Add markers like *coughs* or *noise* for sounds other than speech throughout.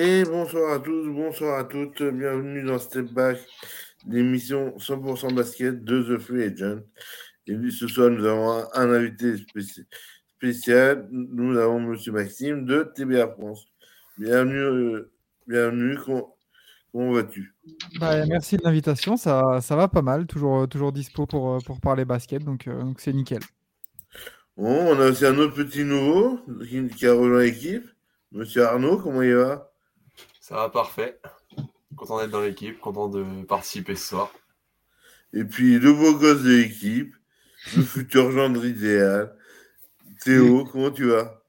Et bonsoir à tous, bonsoir à toutes, bienvenue dans Step Back, l'émission 100% basket de The Free Agent. Et lui, ce soir, nous avons un invité spécial. Nous avons Monsieur Maxime de TBA France. Bienvenue, euh, bienvenue. Comment, vas-tu? Bah, Merci de l'invitation. Ça, ça va pas mal. Toujours, toujours dispo pour, euh, pour parler basket. Donc, euh, donc c'est nickel. Bon, on a aussi un autre petit nouveau qui, qui a rejoint l'équipe. Monsieur Arnaud, comment il va? Ça va parfait. Content d'être dans l'équipe, content de participer ce soir. Et puis le beau gosse de l'équipe, le futur gendre idéal. Théo, comment tu vas?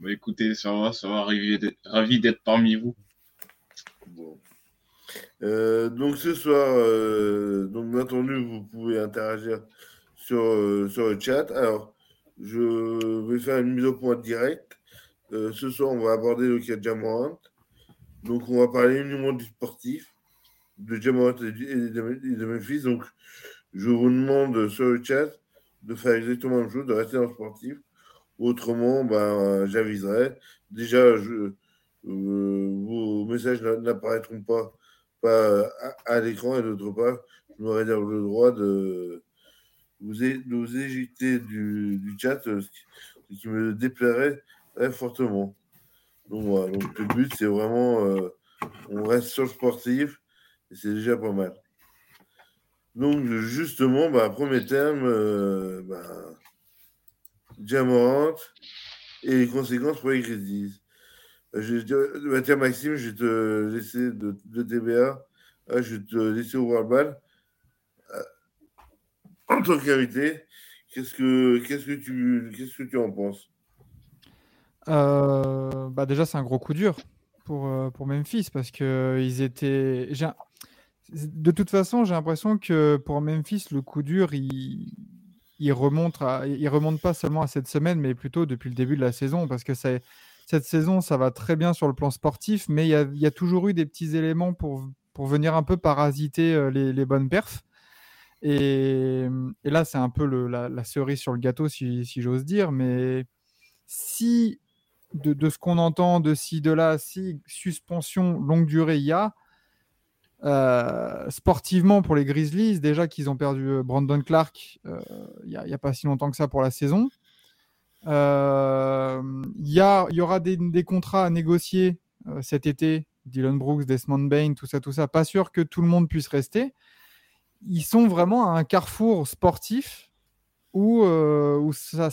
Bah, Écoutez, ça va, ça va, ravi d'être parmi vous. Bon. Euh, donc ce soir, euh, donc bien entendu, vous pouvez interagir sur, euh, sur le chat. Alors, je vais faire une mise au point direct. Euh, ce soir, on va aborder le cas de Jamorant. Donc, on va parler uniquement du sportif, de Jamorant et de, Memphis. Donc, je vous demande sur le chat de faire exactement la même chose, de rester dans le sportif. Autrement, ben, j'aviserai. Déjà, je, euh, vos messages n'apparaîtront pas, à, l'écran et d'autre part, je me réserve le droit de vous, éjecter du, chat, ce qui me déplairait très fortement. Donc, voilà. Donc, le but, c'est vraiment, euh, on reste sur le sportif et c'est déjà pas mal. Donc, justement, bah, premier terme, euh, bah, et les conséquences pour les Grizzlies. Euh, bah, tiens, Maxime, je vais te laisser de, TBA. Ah, je vais te laisser ouvrir le bal. Euh, en tant qu'invité, qu'est-ce que, qu'est-ce que tu, qu'est-ce que tu en penses? Euh, bah déjà, c'est un gros coup dur pour, euh, pour Memphis parce que ils étaient. De toute façon, j'ai l'impression que pour Memphis, le coup dur, il, il remonte, à... il pas seulement à cette semaine, mais plutôt depuis le début de la saison parce que cette saison, ça va très bien sur le plan sportif, mais il y a, toujours eu des petits éléments pour, pour venir un peu parasiter euh, les, bonnes perfs. Et, là, c'est un peu la, la, cerise sur le gâteau, si j'ose dire. Mais si de, ce qu'on entend de ci, de là, si suspension longue durée il y a, euh, sportivement pour les Grizzlies, déjà qu'ils ont perdu euh, Brandon Clark euh, il n'y a, pas si longtemps que ça pour la saison. Il y, y, aura des, contrats à négocier cet été. Dylan Brooks, Desmond Bain, tout ça, tout ça. Pas sûr que tout le monde puisse rester. Ils sont vraiment à un carrefour sportif où, où ça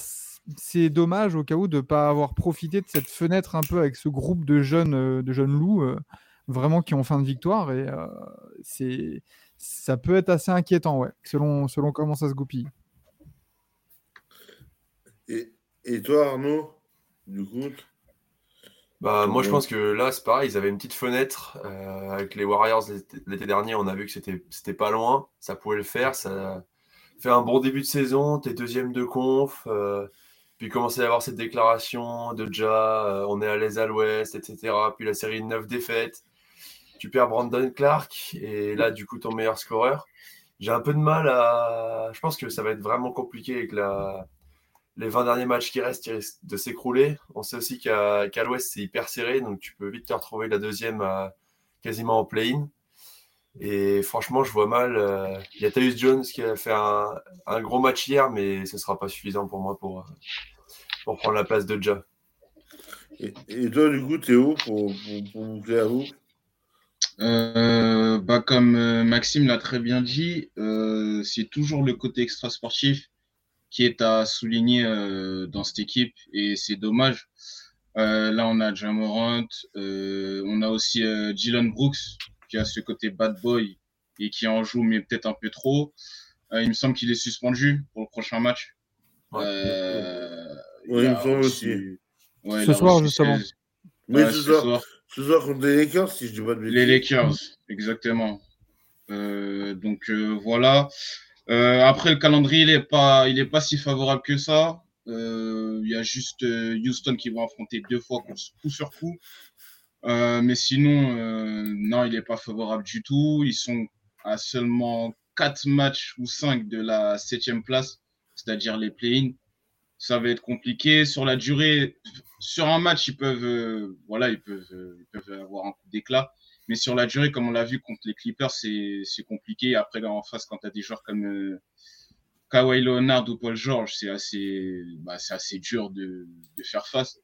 c'est dommage au cas où de ne pas avoir profité de cette fenêtre un peu avec ce groupe de jeunes, euh, de jeunes loups euh, vraiment qui ont fin de victoire. Et euh, c'est, ça peut être assez inquiétant, ouais, selon, selon comment ça se goupille. Et, et toi, Arnaud, du coup? Bah, moi, je pense que là, c'est pareil. Ils avaient une petite fenêtre avec les Warriors l'été dernier. On a vu que c'était, c'était pas loin. Ça pouvait le faire. Ça fait un bon début de saison. T'es deuxième de conf. Puis commencer à avoir cette déclaration de déjà, euh, on est à l'aise à l'ouest, etc. Puis la série de 9 défaites. Tu perds Brandon Clark et là, du coup, ton meilleur scoreur. J'ai un peu de mal à. Je pense que ça va être vraiment compliqué avec la... les 20 derniers matchs qui restent, de s'écrouler. On sait aussi qu'à l'ouest, c'est hyper serré, donc tu peux vite te retrouver la deuxième quasiment en play-in. Et franchement, je vois mal. Euh, il y a Tyus Jones qui a fait un, un, gros match hier, mais ce ne sera pas suffisant pour moi pour, pour prendre la place de Ja. Et, toi, du coup, Théo, pour, pour, pour boucler à vous euh, bah, Comme euh, Maxime l'a très bien dit, euh, c'est toujours le côté extra-sportif qui est à souligner euh, dans cette équipe et c'est dommage. Euh, là, on a Jamorant, on a aussi Dylan Brooks qui a ce côté bad boy et qui en joue, mais peut-être un peu trop. il me semble qu'il est suspendu pour le prochain match. Ouais. Oui, il me semble aussi. Ouais, ce soir, justement. Mais ce, soir, ce soir contre les Lakers, si je dis pas de Les Lakers, exactement. Euh, donc euh, voilà. Euh, après, le calendrier, il est pas, il est pas si favorable que ça. Euh, il y a juste euh, Houston qui va affronter deux fois coup sur coup. mais sinon, non, il est pas favorable du tout. Ils sont à seulement quatre matchs ou cinq de la septième place, c'est-à-dire les play-ins ça va être compliqué. Sur la durée, sur un match, ils peuvent, euh, voilà, euh, ils peuvent avoir un coup d'éclat. Mais sur la durée, comme on l'a vu contre les Clippers, c'est, compliqué. Après, en face, quand tu as des joueurs comme euh, Kawhi Leonard ou Paul George, c'est assez, bah, assez dur de, faire face.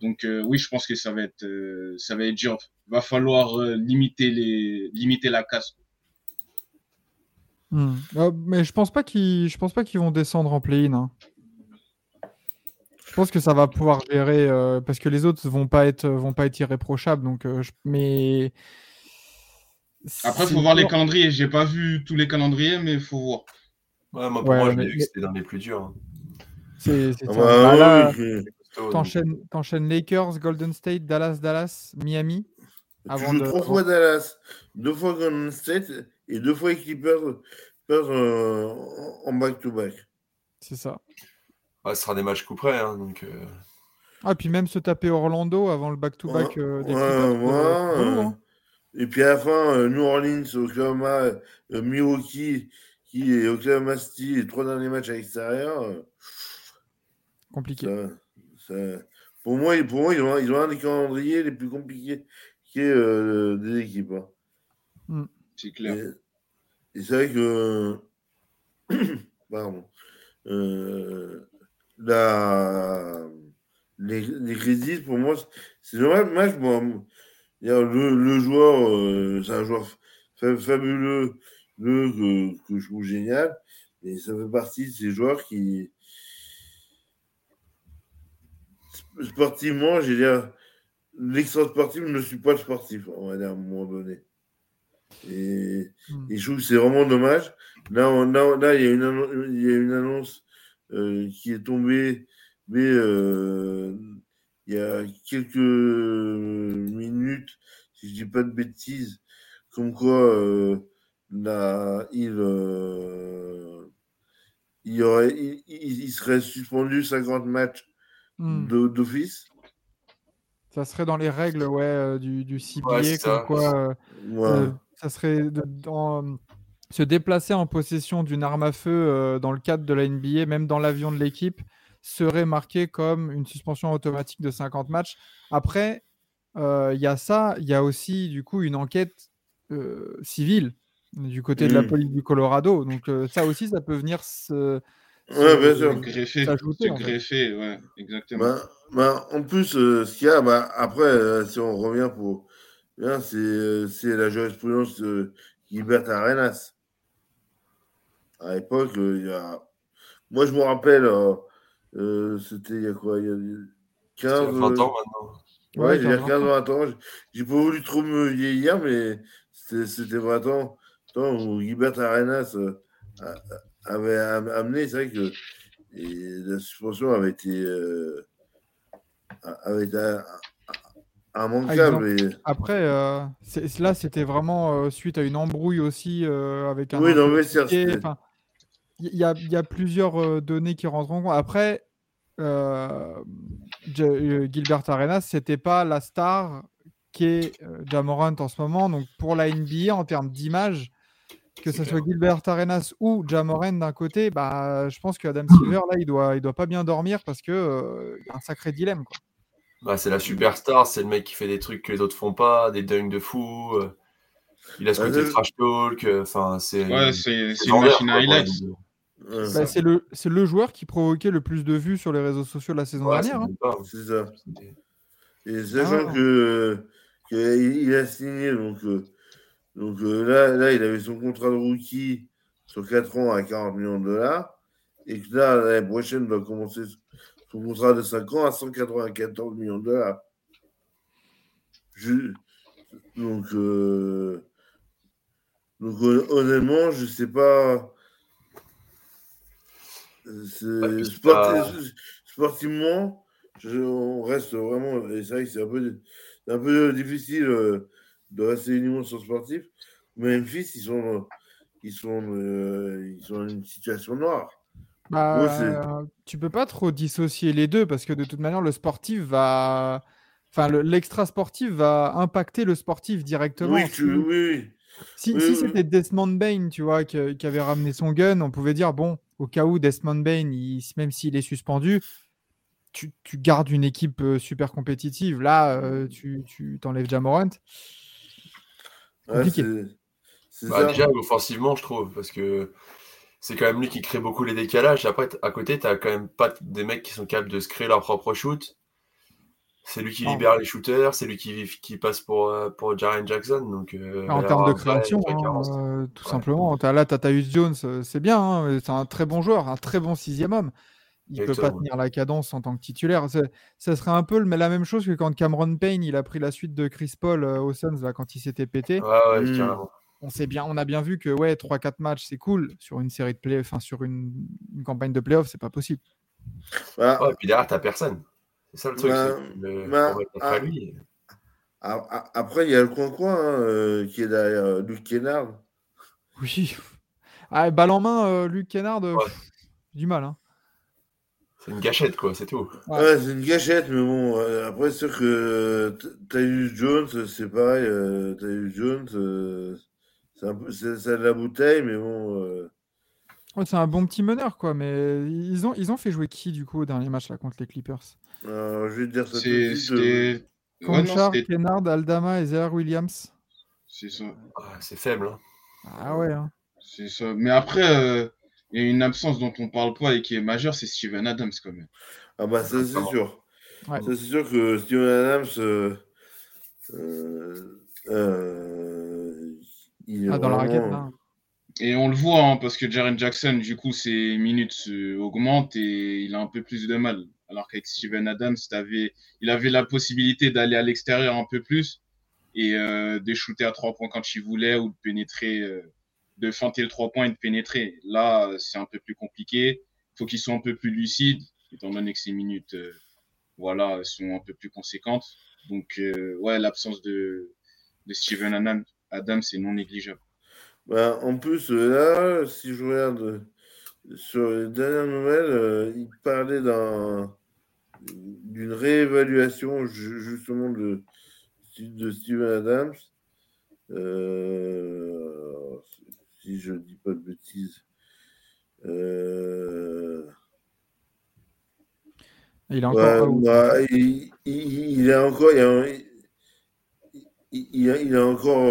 Donc oui, je pense que ça va être, ça va être dur. Va falloir limiter les, limiter la casse. Hmm. Mais je pense pas qu'ils, je pense pas qu'ils vont descendre en play-in. hein. Je pense que ça va pouvoir gérer euh, parce que les autres vont pas être, vont pas être irréprochables. Donc, euh, je- mais Après, faut voir les calendriers. J'ai pas vu tous les calendriers, mais faut voir. Ouais, moi, pour Ouais, moi, je mais- l'ai vu que c'était dans les plus durs. hein. C'est, Ah bah, Bah donc. t'enchaînes, Lakers, Golden State, Dallas, Dallas, Miami. Tu Avant joues de- trois fois Dallas, deux fois Golden State et deux fois Clippers euh, en back-to-back. C'est ça. Ouais, ce sera des matchs coup près. hein, donc, euh, Ah, puis même se taper Orlando avant le back-to-back Ouais, euh, des ouais, ouais, euh, hein. Et puis à la fin, euh, New Orleans, Oklahoma, euh, Milwaukee, qui est Oklahoma City, les trois derniers matchs à l'extérieur. Compliqué. ça- ça- pour moi, pour moi ils, ont, ils ont un des calendriers les plus compliqués qui est euh, des équipes. hein. C'est clair. Et, et c'est vrai que. *coughs* Pardon. Euh, la, les, les Grizzlies, pour moi, c'est y a le, le joueur, euh, c'est un joueur fa- fabuleux le, que, que je trouve génial. Et ça fait partie de ces joueurs qui. Sportivement, j'ai dire, l'extra sportif ne suit pas le sportif, on va dire à un moment donné. Et, Hmm. et je trouve que c'est vraiment dommage. Là, on- là, là, il y a une annonce, il y a une annonce qui est tombée, mais euh, il y a quelques minutes, si je dis pas de bêtises, comme quoi euh, là, il, euh, aurait, il, serait suspendu 50 matchs Hmm. d'office. Ça serait dans les règles ouais, euh, du, du CBA, Ouais, comme ça. quoi euh, Ouais. euh, ça serait de- dans- se déplacer en possession d'une arme à feu euh, dans le cadre de la NBA, même dans l'avion de l'équipe, serait marqué comme une suspension automatique de 50 matchs. Après, euh, il y a ça, il y a aussi du coup une enquête euh, civile du côté de la Mm. police du Colorado. Donc euh, ça aussi, ça peut venir se, Ouais, bien se- sûr. Greffé. s'ajouter, C'est en fait. greffé, ouais, exactement. Bah, bah, en plus, euh, ce qu'il y a, bah, après, euh, si on revient pour. bien, c'est euh, c'est la jurisprudence de Gilbert Arenas. À l'époque, euh, il y a. Moi, je me rappelle, euh, euh, c'était il y a quoi Il y a c'est 15. 20 euh, ans maintenant. Ouais, Ouais, il y a 15 15 20 ans. J'ai- pas voulu trop me vieillir, mais c'était c'était vraiment temps où Gilbert Arenas euh, avait am- amené. C'est vrai que et la suspension avait été, euh, avait été Et... Après, euh, là, c'était vraiment euh, suite à une embrouille aussi euh, avec un. Oui, non, mais Enfin, Il y, a- y a plusieurs euh, données qui rentrent en compte. Après, Gilbert Arenas, c'était pas la star qu'est euh, Jamorant en ce moment. Donc, pour la NBA, en termes d'image, que ce soit Gilbert Arenas ou Jamorant d'un côté, bah, je pense que Adam Silver, là, il doit, il doit pas bien dormir parce que euh, y a un sacré dilemme. Quoi. Bah, c'est la superstar, c'est le mec qui fait des trucs que les autres font pas, des dunks de fou. euh, il a ce Ah, côté trash talk. euh, Enfin, c'est. Ouais, c'est c'est une machine à highlights. ouais, Ouais, Bah, c'est le, joueur qui provoquait le plus de vues sur les réseaux sociaux la saison ouais, dernière. c'est hein. hein. c'est ça. C'est- Et sachant Ah. que, que il il a signé, donc, euh, donc euh, là, là, il avait son contrat de rookie sur 4 ans à 40 millions de dollars. Et que là, l'année prochaine, il va commencer son contrat de 5 ans à 194 millions de dollars. Je- donc, euh, donc hon- honnêtement, je sais pas. Ouais, sport- Sportivement, je- on reste vraiment. Et c'est vrai que c'est un peu, c'est un peu difficile euh, de rester uniquement sur sportif. Mais Memphis, ils sont, ils sont, euh, ils sont dans une situation noire. Bah, c'est- tu peux pas trop dissocier les deux parce que de toute manière, le sportif va. Enfin, le- l'extra sportif va impacter le sportif directement. Oui, tu- Si- oui. Si, Oui, si oui. c'était Desmond Bain, tu vois, qui avait ramené son gun, on pouvait dire, bon, au cas où Desmond Bain, il- même s'il est suspendu, tu, tu, gardes une équipe super compétitive. Là, tu, tu t'enlèves Jamorant. Ouais, bah, déjà, offensivement, je trouve, parce que c'est quand même lui qui crée beaucoup les décalages. Après, à côté, tu n'as quand même pas des mecs qui sont capables de se créer leur propre shoot. C'est lui qui libère les shooters, c'est lui qui, qui passe pour, euh, pour Jaren Jackson. Donc, euh, en termes de création, hein, euh, tout simplement. As, là, tu Jones, c'est bien, hein, c'est un très bon joueur, un très bon sixième homme. Il ne peut pas tenir la cadence en tant que titulaire. Ça serait un peu la même chose que quand Cameron Payne il a pris la suite de Chris Paul aux Suns là, quand il s'était pété. Ouais, ouais, carrément on, sait bien, on a bien vu que ouais, 3-4 matchs, c'est cool. Sur une série de play, enfin sur une, campagne de playoff, c'est pas possible. Bah, et puis derrière, t'as personne. C'est ça le truc. Bah, bah, lui. Après, il y a le coin-coin hein, euh, qui est derrière euh, Luc Kennard. Oui. Ah, balle en main, euh, Luc Kennard, du mal. Hein. C'est une gâchette, quoi, c'est tout. Ouais, c'est une gâchette, mais bon, après, c'est sûr que Tyus Jones, c'est pareil. Tyus Jones, c'est de la bouteille, mais bon. Euh. c'est un bon petit meneur, quoi. Mais ils ont, ils ont fait jouer qui, du coup, au dernier match là, contre les Clippers? Je vais te dire ça. C'était. Conchar, Kennard, Aldama et Zer Williams. C'est ça. Ah, c'est faible. Hein. Ah ouais. Hein. C'est ça. Mais après, euh, il y a une absence dont on parle pas et qui est majeure, c'est Steven Adams quand même. Ah bah ça c'est sûr. Ouais. c'est sûr que Steven Adams, euh, ah, dans la raquette, Et on le voit, hein, parce que Jaren Jackson, du coup, ses minutes augmentent et il a un peu plus de mal. Alors qu'avec Steven Adams, il avait la possibilité d'aller à l'extérieur un peu plus et euh, de shooter à trois points quand il voulait ou de pénétrer, euh, de feinter le trois points et de pénétrer. Là, c'est un peu plus compliqué. Il faut qu'il soit un peu plus lucide, étant donné que ses minutes euh, voilà, sont un peu plus conséquentes. Donc, ouais, l'absence de, de Steven Adams, Adam, c'est non négligeable. Bah, en plus, là, si je regarde euh, sur les dernières nouvelles, euh, il parlait d'une réévaluation justement de, de Steven Adams. Euh, si je ne dis pas de bêtises. Il est encore. Bah, il, encore il, a, encore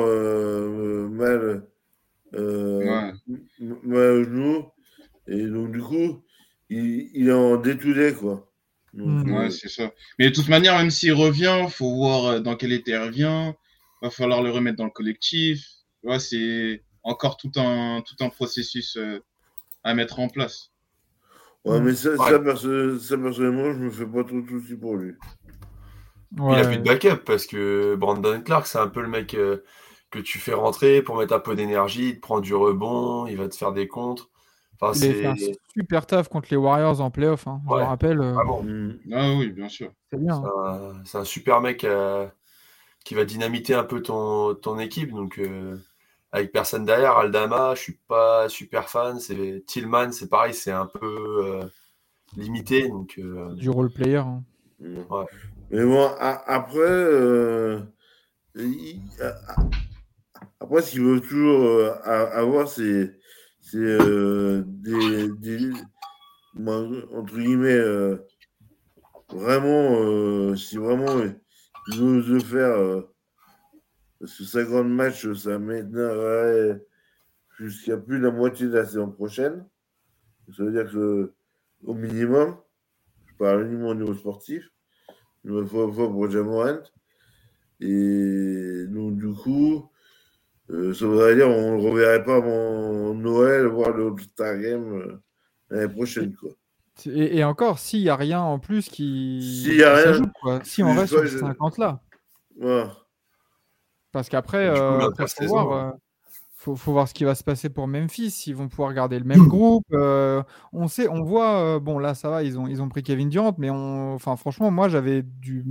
euh, mal, euh, mal au genou. Et donc, du coup, il, est en détoulé, quoi. Hmm. ouais, c'est ça. Mais de toute manière, même s'il revient, faut voir euh, dans quel état il revient. Va falloir le remettre dans le collectif. Ouais, c'est encore tout un, tout un processus à mettre en place. Ouais, mais ça, ça, personnellement, je me fais pas trop de soucis pour lui. Il a plus de backup parce que Brandon Clark, c'est un peu le mec euh, que tu fais rentrer pour mettre un peu d'énergie, il te prend du rebond, il va te faire des contres. Enfin, c'est un super taf contre les Warriors en playoff, hein, je me rappelle. Euh, ah, mm. ah, oui, bien sûr. C'est bien. C'est un, super mec euh, qui va dynamiter un peu ton, ton équipe. Donc, avec personne derrière, Aldama, je suis pas super fan. C'est Tillman, c'est pareil, c'est un peu limité. Donc, du role player. Hein. Mm. Ouais. Mais bon, après, euh, après, ce qu'il veut toujours euh, avoir, c'est euh, des, des, entre guillemets, vraiment, si vraiment il veut faire, parce que 50 matchs, ça maintenant jusqu'à plus de la moitié de la saison prochaine. Ça veut dire que, au minimum, je parle uniquement au niveau sportif, une fois, pour Jamorant. Et donc, du coup, euh, ça voudrait dire on ne reverrait pas avant Noël, voire le All-Star Game euh, l'année prochaine. Quoi. Et, encore, s'il n'y a rien en plus qui. S'il n'y a rien. quoi. Si on reste sur ces 50 là. Ouais. Parce qu'après, euh, voir, faut, faut voir ce qui va se passer pour Memphis. Ils vont pouvoir garder le même groupe. Euh, on sait, on voit. Euh, bon, là, ça va. Ils ont, ils ont pris Kevin Durant, mais on, enfin, franchement, moi, j'avais du,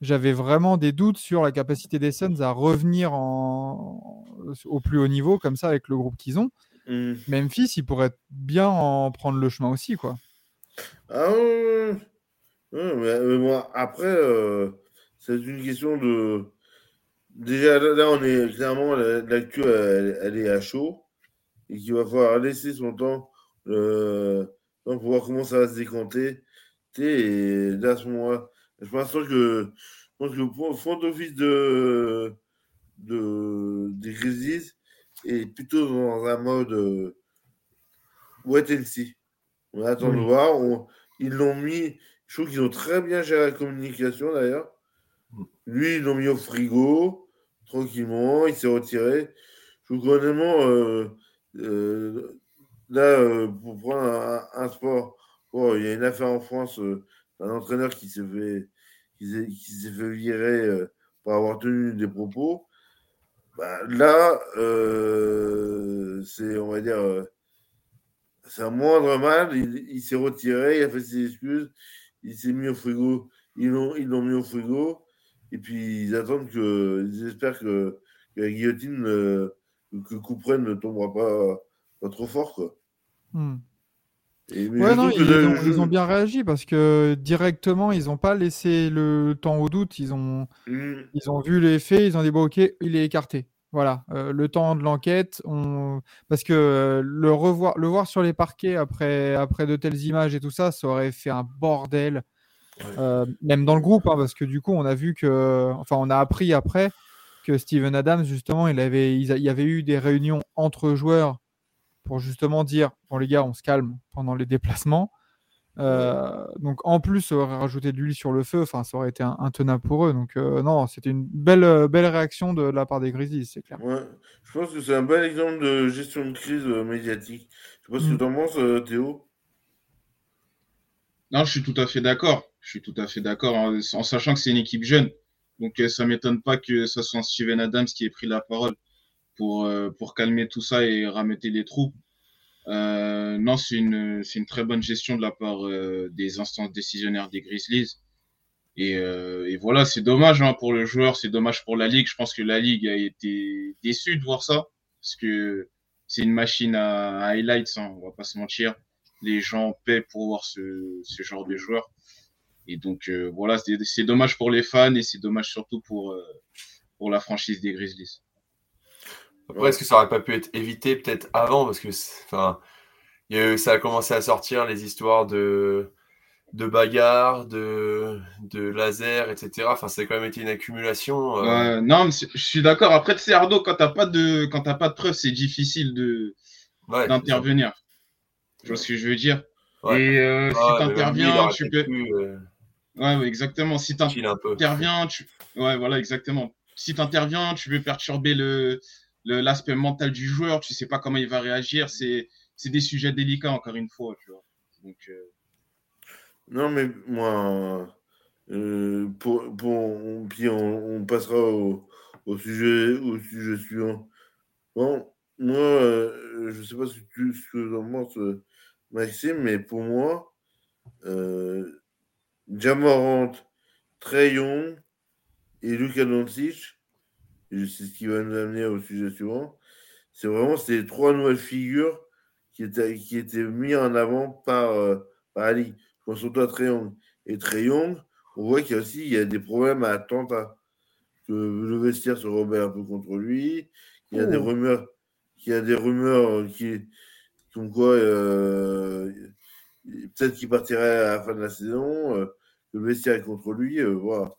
j'avais vraiment des doutes sur la capacité des Suns à revenir en, au plus haut niveau comme ça avec le groupe qu'ils ont. Mm. Memphis, il pourrait bien en prendre le chemin aussi, quoi. Ah mais, après, euh, c'est une question de Déjà, là, on est clairement, l'actu, elle, elle, est à chaud et qu'il va falloir laisser son temps euh, pour voir comment ça va se décanter. Et là, à ce moment-là, je pense que, je pense que le front office de, de, des Grizzlies est plutôt dans un mode euh, wait and see. On attend de voir. ils l'ont mis. Je trouve qu'ils ont très bien géré la communication d'ailleurs. Lui, ils l'ont mis au frigo, tranquillement. Il s'est retiré. Je trouve honnêtement, euh, euh, là, euh, pour prendre un, sport, il y a une affaire en France d'un entraîneur qui s'est fait, qui s'est fait virer pour avoir tenu des propos. Bah, là, c'est, on va dire, c'est un moindre mal. Il, s'est retiré, il a fait ses excuses, il s'est mis au frigo. Ils l'ont, ils l'ont mis au frigo. Et puis ils attendent que, ils espèrent que, la guillotine, que Couperin ne tombera pas, pas trop fort, quoi. Hmm. ouais, non, ils, ont, bien réagi parce que directement, ils n'ont pas laissé le temps au doute. Ils ont, hmm. ils ont vu les faits, ils ont dit bon, ok, il est écarté. Voilà, euh, le temps de l'enquête, on... parce que euh, le revoir, le voir sur les parquets après, après de telles images et tout ça, ça aurait fait un bordel, euh, même dans le groupe, hein, parce que du coup, on a vu que, enfin, on a appris après que Steven Adams, justement, il avait, il y avait eu des réunions entre joueurs pour justement dire, bon les gars, on se calme pendant les déplacements. Euh, donc en plus, ça aurait rajouté de l'huile sur le feu. Enfin, ça aurait été intenable pour eux. Donc euh, non, c'était une belle, belle réaction de la part des Grizzlies, c'est clair. Je pense que c'est un bel exemple de gestion de crise médiatique. Je sais pas ce que mm. tu en penses, Théo. Non, je suis tout à fait d'accord. Je suis tout à fait d'accord en, sachant que c'est une équipe jeune. Donc ça m'étonne pas que ce soit Steven Adams qui ait pris la parole pour, pour calmer tout ça et rameter les troupes. Euh, non, c'est une, c'est une très bonne gestion de la part euh, des instances décisionnaires des Grizzlies. Et, euh, et voilà, c'est dommage hein, pour le joueur, c'est dommage pour la ligue. Je pense que la ligue a été déçue de voir ça parce que c'est une machine à, highlights, hein, on va pas se mentir. Les gens paient pour voir ce, ce genre de joueur. Et donc euh, voilà, c'est, c'est dommage pour les fans et c'est dommage surtout pour, euh, pour la franchise des Grizzlies. Après, est-ce que ça aurait pas pu être évité peut-être avant? Parce que enfin, ça a commencé à sortir les histoires de, de bagarres, de, de laser, etc. Enfin, ça a quand même été une accumulation. Euh. non, je suis d'accord. Après, c'est Ardo, quand t'as pas de quand pas de preuves, c'est difficile de d'intervenir. Tu vois ce que je veux dire? Et euh, si tu interviens, tu peux. Euh, ouais, exactement. Si tu interviens, tu. Ouais, voilà, exactement. Si tu interviens, tu peux perturber le l'aspect mental du joueur, tu sais pas comment il va réagir, c'est des sujets délicats encore une fois, tu vois. Donc, euh, Non, mais moi, euh, pour, pour, puis on, passera au, au, sujet, au sujet suivant. Bon, moi, euh, je sais pas ce que, ce que en penses, Maxime, mais pour moi, euh, Jamorant, Trey Young et Luka Doncic, c'est ce qui va nous amener au sujet suivant, c'est vraiment ces trois nouvelles figures qui étaient, qui étaient mises en avant par, euh, par Ligue. Je pense surtout à Treyong. Et Treyong, on voit qu'il y a aussi il y a des problèmes à Atlanta. Que le vestiaire se rebelle un peu contre lui. Il y a des oh. rumeurs, il y a des rumeurs qui, comme quoi euh, peut-être qu'il partirait à la fin de la saison. Euh, le vestiaire est contre lui. voilà.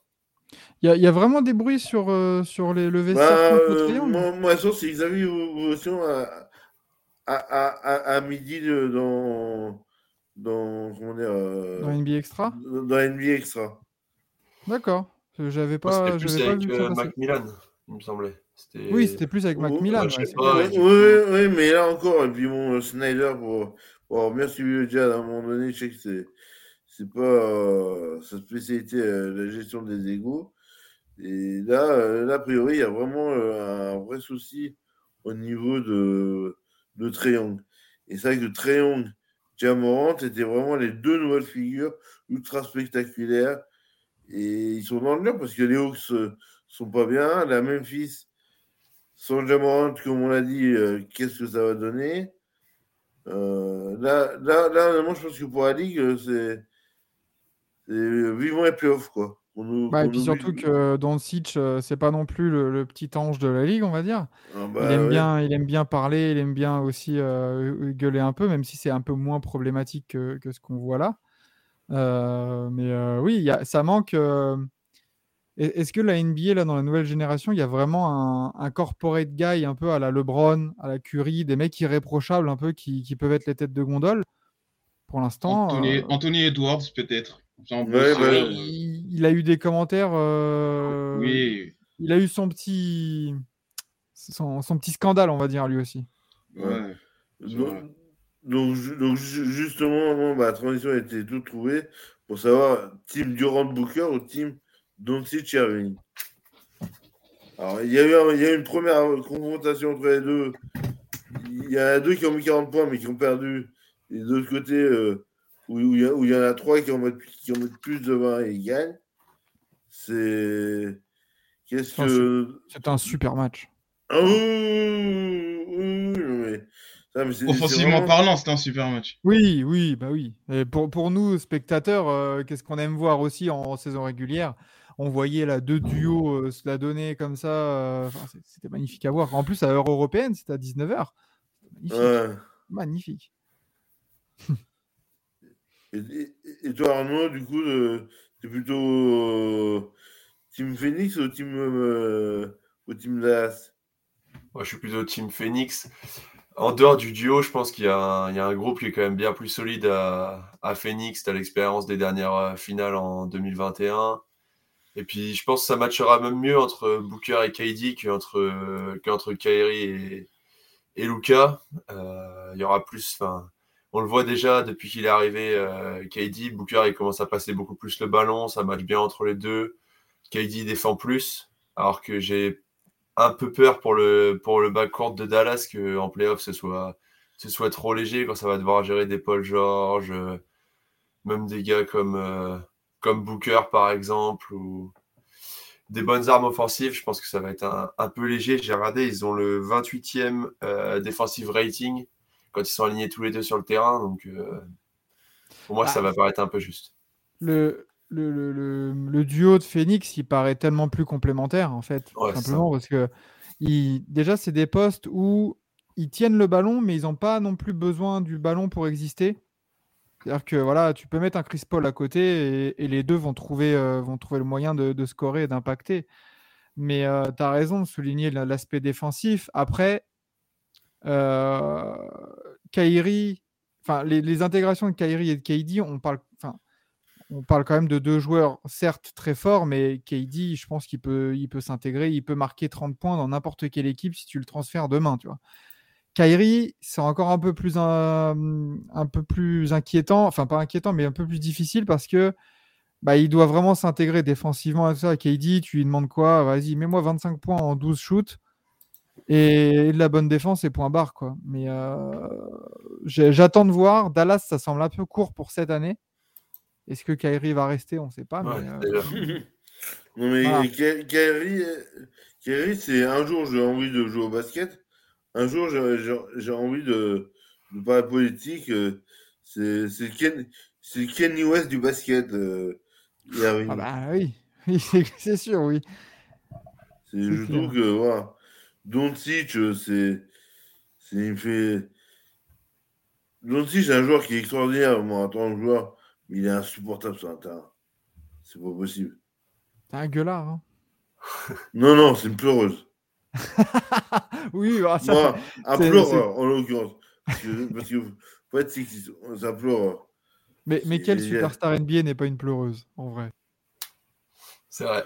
Il y, a vraiment des bruits sur, euh, sur les, le vestiaire bah, euh, Moi, moi c'est Xavier Vaution à, à, à, à, midi dans, dans, comment dire, euh, dans NBA Extra Dans NBA Extra. D'accord. J'avais pas, plus avec, pas vu ça Macmillan, il me semblait. Oui, c'était plus avec Macmillan. oui, oui, mais là encore, et puis mon Snyder, pour, pour avoir bien suivi le jazz à un moment donné, je sais que c'est c'est pas euh, sa spécialité, euh, la gestion des égaux. Et là, euh, là, a priori, il y a vraiment un vrai souci au niveau de, de Triangle. Et c'est vrai que Triangle, Jamorant étaient vraiment les deux nouvelles figures ultra spectaculaires. Et ils sont dans le mur parce que les Hawks sont pas bien. La Memphis, sans Jamorant, comme on l'a dit, qu'est-ce que ça va donner? Là, là, là, moi, je pense que pour la Ligue, c'est vivons les playoffs, quoi. Bah, et puis surtout que Doncic, euh, c'est pas non plus le, petit ange de la ligue, on va dire. Ah bah il, aime bien, il aime bien parler, il aime bien aussi euh, gueuler un peu, même si c'est un peu moins problématique que, ce qu'on voit là. Euh, mais euh, oui, y a, ça manque. Euh, Est-ce que la NBA, là, dans la nouvelle génération, il y a vraiment un, un corporate guy un peu à la LeBron, à la Curry, des mecs irréprochables un peu qui, qui peuvent être les têtes de gondole? Pour l'instant, Anthony, euh, Anthony Edwards, peut-être. Ouais, bah, euh, il, il a eu des commentaires. euh, Oui, Il a eu son petit, son, son petit scandale, on va dire, lui aussi. ouais. Donc, donc, ju- donc, ju- justement, bon, bah, la transition a été toute trouvée pour savoir team Durant Booker ou team Doncic Irving. Alors, il y, a eu un- il y a eu une première confrontation entre les deux. Il y en a deux qui ont mis 40 points, mais qui ont perdu. Et de l'autre côté, euh, où, où il y a- où il y en a trois qui en mettent, qui en mettent plus de 20 et ils gagnent. C'est. Qu'est-ce que. C'était un super match. Ah oui, oui, oui, oui, non, mais- ça, mais c'est- c'est Offensivement vraiment- parlant, c'était un super match. Oui, oui, bah oui. Et pour, pour nous, spectateurs, euh, qu'est-ce qu'on aime voir aussi en, en saison régulière On voyait là deux duos euh, se la donner comme ça. euh, c'était magnifique à voir. En plus, à l'heure européenne, c'était à 19h. Magnifique. Ouais. Magnifique. *laughs* Et, et- et toi, Arnaud, du coup, euh, t'es plutôt Team Phoenix ou Team, euh, ou team Dallas? Moi, je suis plutôt Team Phoenix. En dehors du duo, je pense qu'il y, a un- il y a un groupe qui est quand même bien plus solide à, à Phoenix. Tu as l'expérience des dernières finales en 2021. Et puis, je pense que ça matchera même mieux entre Booker et KD qu'entre qu'entre Kyrie et, et Luca. Euh, il y aura plus. Enfin, on le voit déjà depuis qu'il est arrivé. euh, KD, Booker, il commence à passer beaucoup plus le ballon. Ça match bien entre les deux. KD défend plus. Alors que j'ai un peu peur pour le, pour le backcourt de Dallas qu'en playoff ce soit, ce soit trop léger quand ça va devoir gérer des Paul George, euh, même des gars comme, euh, comme Booker par exemple, ou des bonnes armes offensives. Je pense que ça va être un, un peu léger. J'ai regardé, ils ont le 28e euh, defensive rating quand ils sont alignés tous les deux sur le terrain. Donc euh, pour moi, Ah. ça va paraître un peu juste. Le, le, le, le- le duo de Phoenix, il paraît tellement plus complémentaire, en fait. Ouais, simplement parce que il- déjà, c'est des postes où ils tiennent le ballon, mais ils n'ont pas non plus besoin du ballon pour exister. C'est-à-dire que voilà, tu peux mettre un Chris Paul à côté et, les deux vont trouver, euh, vont trouver le moyen de, scorer et d'impacter. Mais tu as raison de souligner la- l'aspect défensif. Après, euh, enfin, les, intégrations de Kyrie et de KD, on parle, enfin, on parle quand même de deux joueurs, certes très forts, mais KD, je pense qu'il peut, il peut s'intégrer, il peut marquer 30 points dans n'importe quelle équipe si tu le transfères demain, tu vois. Kyrie, c'est encore un peu plus un, un peu plus inquiétant, enfin pas inquiétant, mais un peu plus difficile parce que bah, il doit vraiment s'intégrer défensivement à ça. KD, tu lui demandes quoi? Vas-y, mets-moi 25 points en 12 shoots et de la bonne défense et point barre quoi. Mais euh, j'attends de voir. Dallas, ça semble un peu court pour cette année. Est-ce que Kyrie va rester? On ne sait pas. Ouais, mais, euh. *laughs* Non, mais Voilà. Ky- Kyrie, euh, Kyrie, c'est un jour j'ai envie de jouer au basket, un jour j'ai- envie de, de parler politique. euh, C'est Ken, Kenny West du basket. euh, ah bah oui, *laughs* c'est sûr, oui. Je clair. trouve que voilà, Doncic, euh, c'est, c'est, il me fait. Doncic, c'est un joueur qui est extraordinaire, moi, en tant que joueur, mais il est insupportable sur un terrain. C'est pas possible. T'es un gueulard. hein. Non, non, c'est une pleureuse. *laughs* oui, ah, ça, Moi, un pleureur, en l'occurrence. Parce que, parce que sexiste, c'est un pleureur. mais, mais quelle superstar NBA n'est pas une pleureuse, en vrai? C'est vrai.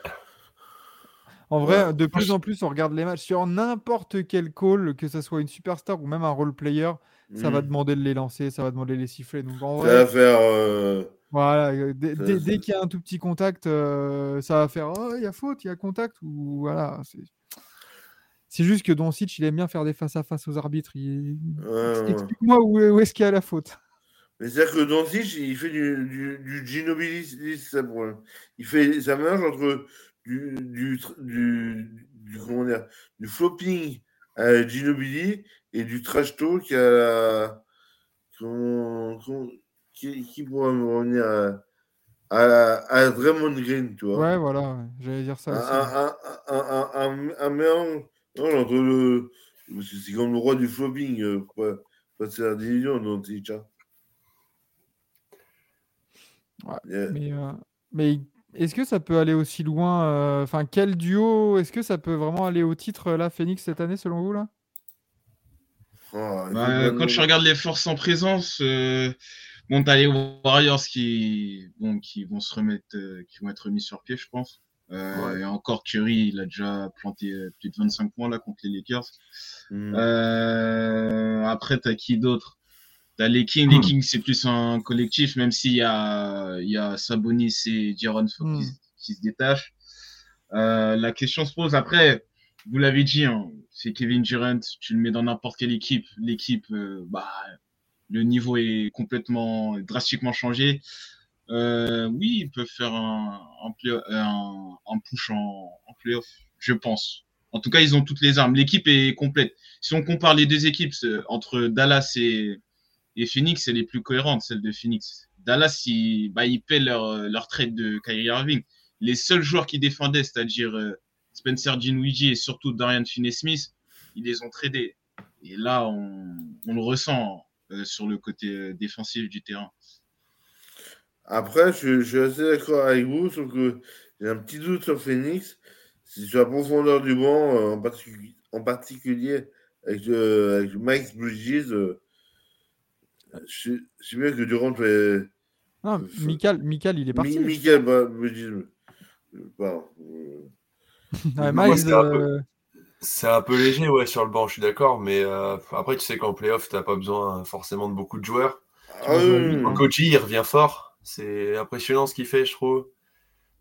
En vrai, Ouais. de plus en plus, on regarde les matchs sur n'importe quel call, que ce soit une superstar ou même un role player, ça va Mm. demander de les lancer, ça va demander de les siffler. Donc en Ça va vrai, faire. euh, voilà, euh, dès, ça- dès- ça- dès qu'il y a un tout petit contact, euh, ça va faire oh, il y a faute, il y a contact ou voilà. C'est juste que Doncic, il aime bien faire des face à face aux arbitres. Il... ouais, ouais. Explique-moi où, est- où est-ce qu'il y a la faute. Mais c'est-à-dire que Doncic, il fait du, du, du Ginobili, c'est ça le problème. Il fait ça mélange entre du, du, du, du, comment dire, du flopping à Ginobili et du trash talk à la. Comment, comment- qui, qui pourrait me revenir à, à, à Draymond Green, tu vois. Ouais, voilà, j'allais dire ça un, aussi. un, un, un, un, un mélange non, entre le. C'est comme le roi du flopping, euh, pas, pas se faire d'illusions, Doncic. hein. Mais, euh, mais est-ce que ça peut aller aussi loin euh, Enfin, quel duo Est-ce que ça peut vraiment aller au titre, là, Phoenix, cette année, selon vous là? Oh, bah, Quand je regarde les forces en présence, euh, bon, t'as les Warriors qui, bon, qui vont se remettre, qui vont être mis sur pied, je pense. Et encore Curry, il a déjà planté plus de 25 points là contre les Lakers. Hmm. après, t'as qui d'autre? Les Kings, les hmm. Kings, c'est plus un collectif, même s'il y a, il y a Sabonis et Jaron hmm. qui, se détachent. Euh, la question se pose après, vous l'avez dit, hein, c'est Kevin Durant, tu le mets dans n'importe quelle équipe, l'équipe, euh, bah, le niveau est complètement, drastiquement changé. Euh, oui, ils peuvent faire un, un, push en, en playoff, je pense. En tout cas, ils ont toutes les armes. L'équipe est complète. Si on compare les deux équipes entre Dallas et, et Phoenix, elle est plus cohérente, celle de Phoenix. Dallas, ils, bah, ils paient leur, leur trade de Kyrie Irving. Les seuls joueurs qui défendaient, c'est-à-dire euh, Spencer Dinwiddie et surtout Dorian Finney-Smith, ils les ont tradés. Et là, on, on le ressent euh, sur le côté euh, défensif du terrain. Après, je, suis assez d'accord avec vous, sauf que j'ai un petit doute sur Phoenix. C'est sur la profondeur du banc, en, particulier, en particulier avec, avec Mike Bridges je sais bien que Durant fait. Non, Michael, Michael, il est parti. Michael, bah, me dis. c'est un, peu léger ouais, sur le banc, je suis d'accord, mais euh, après, tu sais qu'en playoff, tu n'as pas besoin forcément de beaucoup de joueurs. Ah, il revient fort. C'est impressionnant ce qu'il fait, je trouve.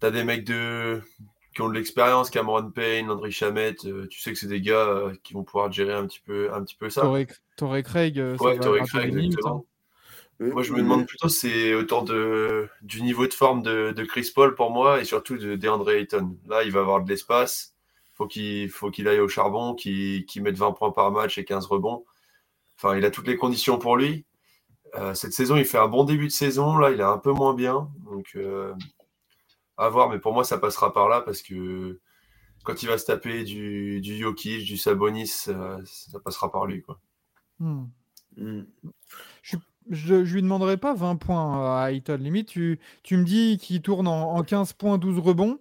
Tu as des mecs de... qui ont de l'expérience, Cameron Payne, André Chamette. Euh, tu sais que c'est des gars euh, qui vont pouvoir gérer un petit peu, un petit peu ça. Torrey Craig. Euh, ouais, Torrey Craig, exactement. Hein. Moi, je me demande plutôt, c'est autour de, du niveau de forme de, de, Chris Paul pour moi et surtout de DeAndre Ayton. Là, il va avoir de l'espace. Faut il faut qu'il aille au charbon, qu'il mette 20 points par match et 15 rebonds. Enfin, il a toutes les conditions pour lui. Euh, cette saison, il fait un bon début de saison. Là, il est un peu moins bien. Donc, euh, à voir. Mais pour moi, ça passera par là parce que quand il va se taper du, du Jokic, du Sabonis, ça passera par lui. Quoi. Hmm. Hmm. Je, ne lui demanderai pas 20 points à Ayton. Limite, tu, tu me dis qu'il tourne en, 15 points, 12 rebonds.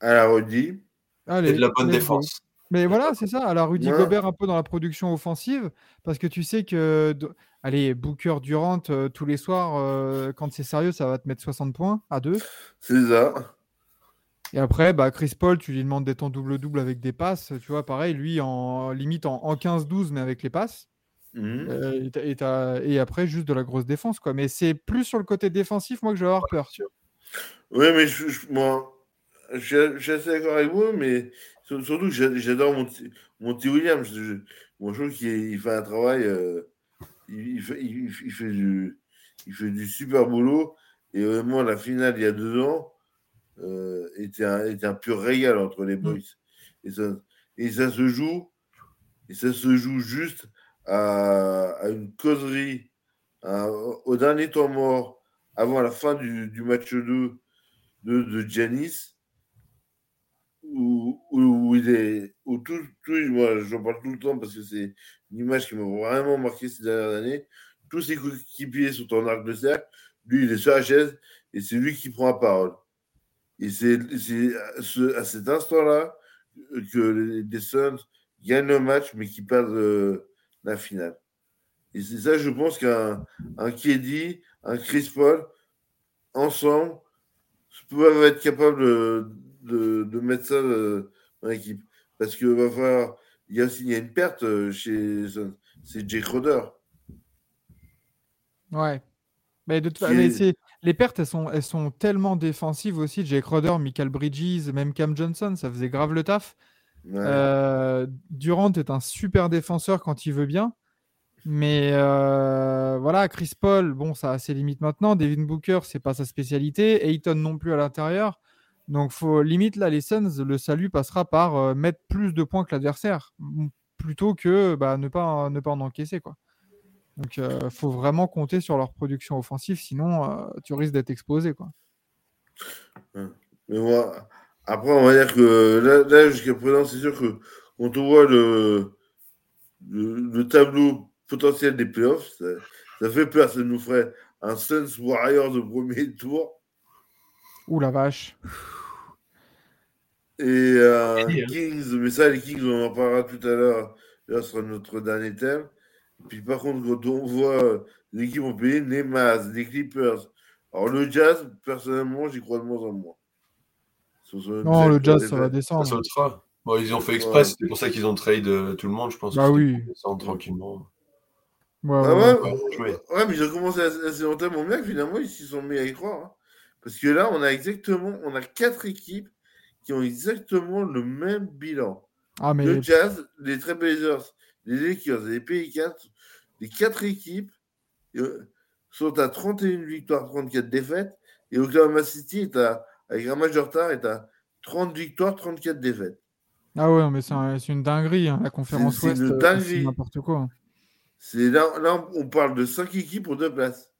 À la Rudy. Allez, de la bonne défense. Mais voilà, c'est ça. La Rudy Gobert un peu dans la production offensive. Parce que tu sais que. Allez, Booker Durant, euh, tous les soirs, euh, quand c'est sérieux, ça va te mettre 60 points à deux. C'est ça. Et après, bah, Chris Paul, tu lui demandes d'être en double-double avec des passes. Tu vois, pareil, lui, en limite en, en 15-12, mais avec les passes. Mmh. Euh, et, après, juste de la grosse défense. Quoi. Mais c'est plus sur le côté défensif, moi, que je vais avoir peur. Oui, mais je, moi, je, suis assez d'accord avec vous, mais surtout que j'adore mon, mon petit Williams. Je, je trouve qu'il fait un travail. Euh, il, fait, il, fait du, il fait du super boulot. Et vraiment, la finale, il y a deux ans, euh, était, un, était un pur régal entre les boys. Et, ça, et ça se joue. Et ça se joue juste à, une causerie au dernier temps mort, avant la fin du, match 2 de, de Giannis, où, où, il est. Où tout, tout moi j'en parle tout le temps parce que c'est une image qui m'a vraiment marqué ces dernières années. Tous ses coéquipiers sont en arc de cercle, lui il est sur la chaise et c'est lui qui prend la parole. Et c'est à cet instant-là que les Suns gagnent le match, mais qui perdent euh, la finale. Et c'est ça, je pense qu'un un Kedi, un Chris Paul, ensemble, peuvent être capables de, de, mettre ça euh, dans l'équipe. Parce qu'il va falloir. Il y a aussi il y a une perte euh, chez. C'est Jake Roder. Ouais. Mais de toute façon, les pertes, elles sont, elles sont tellement défensives aussi. Jake Roder, Michael Bridges, même Cam Johnson, ça faisait grave le taf. Euh, Durant est un super défenseur quand il veut bien. Mais euh, voilà, Chris Paul, bon, ça a ses limites maintenant. Devin Booker, c'est pas sa spécialité. Ayton non plus à l'intérieur. Donc, faut limite là, les Suns, le salut passera par euh, mettre plus de points que l'adversaire, plutôt que bah, ne pas ne pas en encaisser quoi. Donc, il faut vraiment compter sur leur production offensive, sinon tu risques d'être exposé quoi. Mais moi, après, on va dire que là, jusqu'à présent, c'est sûr que quand on voit le, le, tableau potentiel des playoffs, ça, fait peur. Ça nous ferait un Suns Warriors de premier tour. Ouh la vache. Et euh, hein. Kings, mais ça, les Kings, on en parlera tout à l'heure. Là, ce sera notre dernier thème. Puis par contre, quand on voit euh, les équipes ont payé les Mavs, les Clippers. Alors le Jazz, personnellement, j'y crois de moins en moins. Non, le Jazz, ça va Ça descendre. sautera. Bon, ils ont fait exprès, Ouais. c'était pour ça qu'ils ont trade euh, tout le monde, je pense. C'était oui. descendre tranquillement. Ouais, Ah ouais, ouais, ouais. mais ils ont commencé assez longtemps bien que finalement, ils s'y sont mis à y croire. hein. Parce que là, on a exactement, on a quatre équipes qui ont exactement le même bilan. Ah, mais Le Jazz, les Trailblazers, les Lakers et les Pelicans, les quatre équipes euh, sont à 31 victoires, 34 défaites. Et Oklahoma City est à, avec un match de retard, est à 30 victoires, 34 défaites. Ah ouais, mais c'est un- c'est une dinguerie. hein. La conférence Ouest, une euh, dinguerie. c'est n'importe quoi. là, là, on parle de cinq équipes pour deux places.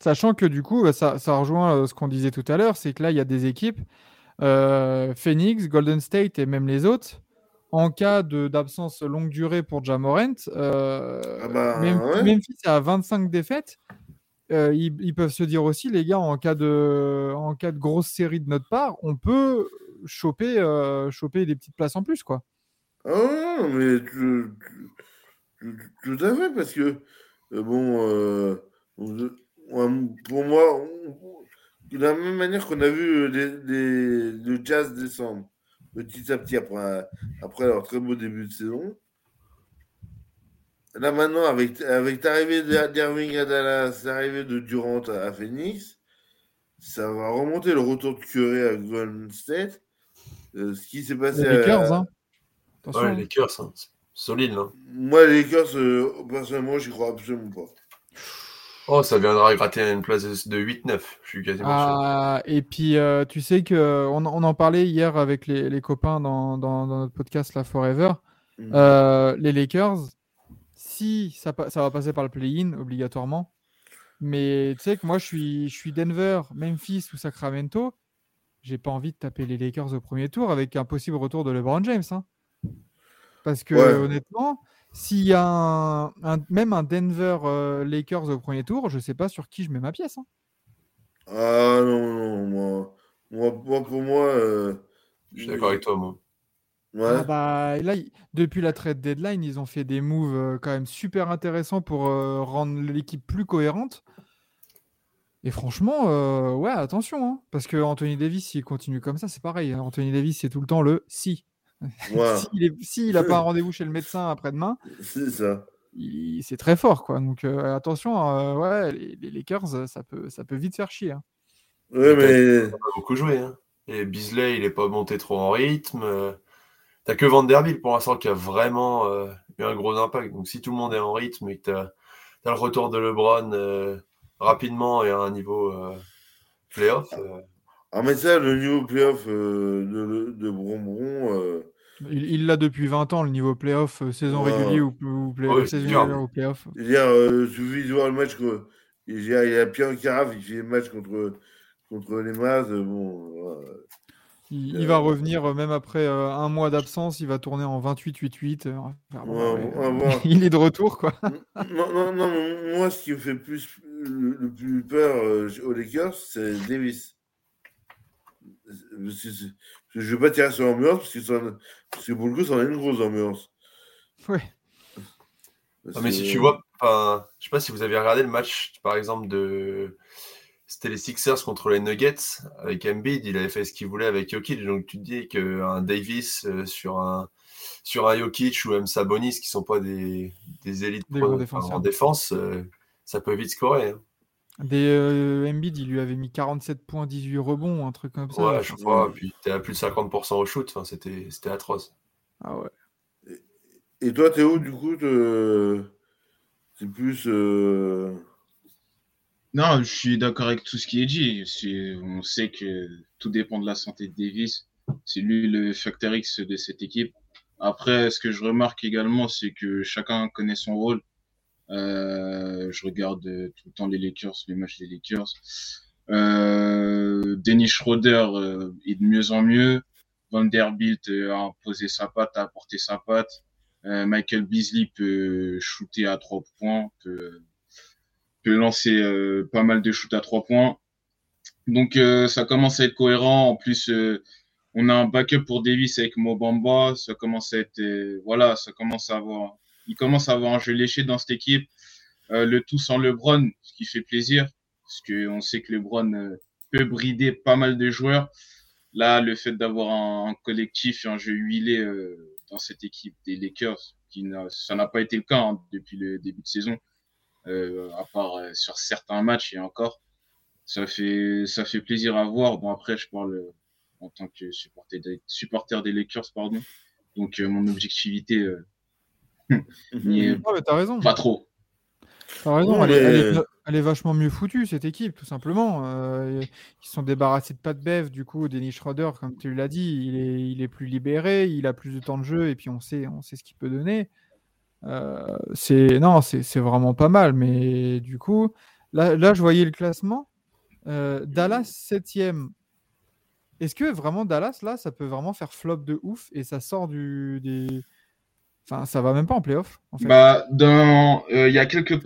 Sachant que du coup, bah, ça, ça rejoint euh, ce qu'on disait tout à l'heure, c'est que là, il y a des équipes, euh, Phoenix, Golden State et même les autres, en cas d'absence longue durée pour Jamorant, euh, Ah bah, Mem- ouais. Memphis a 25 défaites. euh, ils, ils peuvent se dire aussi, les gars, en cas de, en cas de grosse série de notre part, on peut choper, euh, choper des petites places en plus, quoi. Ah mais tout à fait, parce que, bon, on- on- pour moi, de la même manière qu'on a vu les, les- le Jazz descendre petit à petit après, après leur très beau début de saison, là maintenant, avec, avec l'arrivée d'Ir- d'Irving à Dallas, l'arrivée de Durant à, à Phoenix, ça va remonter le retour de Curry à Golden State. Euh, ce qui s'est passé Les à- Lakers, hein. Attention, Ouais, hein. les Lakers, hein, c'est solide. Là. Moi, les Lakers, euh, personnellement, j'y crois absolument pas. Oh, ça viendra gratter une place de 8-9. Je suis quasiment sûr. Ah, et puis, euh, tu sais que on, on en parlait hier avec les, les copains dans, dans- dans notre podcast La Forever. Mm. Euh, les Lakers, si ça, va passer par le play-in obligatoirement, mais tu sais que moi je suis, je suis Denver, Memphis ou Sacramento, j'ai pas envie de taper les Lakers au premier tour avec un possible retour de LeBron James. hein. Parce que Ouais. honnêtement, s'il y a un, un- même un Denver euh, Lakers au premier tour, je sais pas sur qui je mets ma pièce. hein. Ah non, non, moi, moi, moi, pour moi. euh, Je suis d'accord avec toi, moi. Ouais. Ah bah, là, depuis la trade deadline, ils ont fait des moves euh, quand même super intéressants pour euh, rendre l'équipe plus cohérente. Et franchement, euh, ouais, attention, hein, parce que Anthony Davis, s'il continue comme ça, c'est pareil. hein. Anthony Davis, c'est tout le temps le si. *laughs* S'il n'a pas un rendez-vous chez le médecin après-demain, c'est ça. il- c'est très fort, quoi. Donc euh, attention, euh, ouais, les, les Lakers, euh, ça peut, ça peut vite faire chier. hein. Ouais, mais. On a beaucoup joué. Hein. Et Beasley, il est pas monté trop en rythme. T'as que Vanderbilt pour l'instant qui a vraiment euh, eu un gros impact. Donc si tout le monde est en rythme et que t'as as le retour de LeBron euh, rapidement et à un niveau euh, playoff, euh, Ah, mais ça, le niveau playoff euh, de, de Bronbron, euh, Il l'a depuis 20 ans, le niveau playoff, euh, saison Ouais. régulier ou, ou play- Ouais, saison régulière ou playoff. je veux dire, euh, suffit de voir le match. que- Il y a, il y a Pierre Carafe, il fait le match contre, contre les euh, Bon, ouais. Il, Euh, il va revenir euh, même après euh, un mois d'absence, il va tourner en 28-8-8. euh, faire, bon, Ouais, ouais, euh, *laughs* il est de retour, quoi. Non, non, non, moi, ce qui me fait plus, le, le plus peur euh, aux Lakers, c'est Davis. Je ne vais pas tirer sur l'ambiance, parce parce que pour le coup, ça en a une grosse ambiance. Parce Ah, mais si tu vois, enfin, je sais pas si vous avez regardé le match, par exemple, de. C'était les Sixers contre les Nuggets avec Embiid, il avait fait ce qu'il voulait avec Jokic. Donc tu te dis qu'un Davis euh, sur un sur un Jokic ou même Sabonis qui sont pas des, des élites Des pro- en défense, euh, ça peut vite scorer. hein. Des euh, Embiid, il lui avait mis 47 points, 18 rebonds, un truc comme ça. Ouais, Enfin, je crois. Puis t'es à plus de 50% au shoot. Enfin, c'était c'était atroce. Ah ouais. Et toi, Théo, du coup, c'est plus. euh, Non, je suis d'accord avec tout ce qui est dit. On sait que tout dépend de la santé de Davis. C'est lui le facteur X de cette équipe. Après, ce que je remarque également, c'est que chacun connaît son rôle. Euh, je regarde euh, tout le temps les Lakers, les matchs des Lakers. Euh, Dennis Schroeder est de mieux en mieux. Vanderbilt a imposé sa patte, a apporté sa patte. Michael Beasley peut shooter à trois points, peut, lancer pas mal de shoots à trois points. Donc ça commence à être cohérent. En plus, on a un backup pour Davis avec Mobamba. Ça commence à être, voilà, ça commence à avoir, il commence à avoir un jeu léché dans cette équipe. le tout sans LeBron, ce qui fait plaisir, parce que on sait que LeBron peut brider pas mal de joueurs. Là, le fait d'avoir un, collectif et un jeu huilé dans cette équipe des Lakers, qui ça n'a pas été le cas hein, depuis le début de saison, à part sur certains matchs et encore ça fait, ça fait plaisir à voir. Bon, après, je parle euh, en tant que supporter des, supporter des Lakers, pardon. Donc, euh, mon objectivité euh, n'y est raison. pas trop. T'as raison, elle, est, vachement mieux foutue, cette équipe, tout simplement. ils sont débarrassés de Pat Bev, du coup, Denis Schroeder, comme tu l'as dit, il est, il est plus libéré, il a plus de temps de jeu, et puis on sait, on sait ce qu'il peut donner. c'est non, c'est vraiment pas mal, mais du coup, là, là, je voyais le classement. Euh, Dallas 7ème. Est-ce que vraiment Dallas, là, ça peut vraiment faire flop de ouf et ça sort du. Des... Enfin, ça va même pas en playoff en Bah, dans. Euh, il y a quelques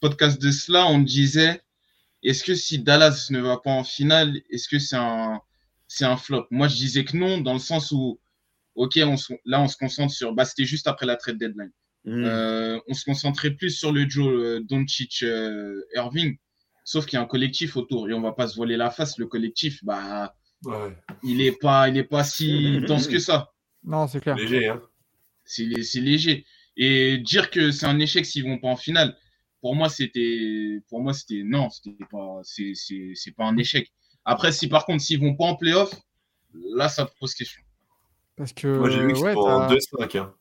podcasts de cela, on disait est-ce que si Dallas ne va pas en finale, est-ce que c'est un, c'est un flop? Moi, je disais que non, dans le sens où, ok, on là, on se concentre sur. Bah, c'était juste après la trade deadline. Hmm. Euh, on se concentrait plus sur le Joe Doncic Irving Sauf qu'il y a un collectif autour et on va pas se voiler la face. Le collectif, bah, il est pas, il est pas si *laughs* dense que ça. Non, c'est clair. Léger, hein. C'est léger. Et dire que c'est un échec s'ils vont pas en finale, pour moi c'était, pour moi c'était non, c'était pas, c'est pas un échec. Après, si par contre s'ils vont pas en playoff, là ça pose question. Parce que moi j'ai vu que ouais, en 2-5 hein,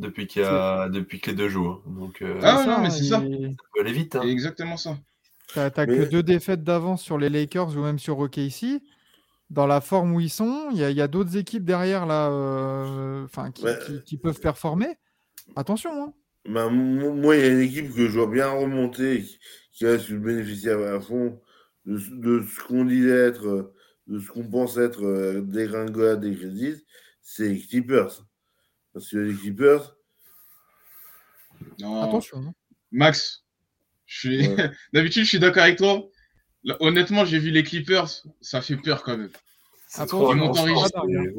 depuis qu'il y a, depuis que les deux jouent. Hein. Donc euh, ah non, mais c'est ça. Ça peut aller vite. Hein. Exactement ça. T'as que deux défaites d'avance sur les Lakers ou même sur OKC. Dans la forme où ils sont, il y a, d'autres équipes derrière là, euh, qui, peuvent performer. Attention. Hein. Bah, moi, il y a une équipe que je vois bien remonter, qui reste une bénéficiaire à fond de, ce qu'on dit être, de ce qu'on pense être euh, des gringolades des crédits, c'est les Clippers. Parce que les Clippers. Attention. Hein. Max, *laughs* D'habitude, je suis d'accord avec toi. Honnêtement, j'ai vu les Clippers, ça fait peur quand même. ils, montent en régime.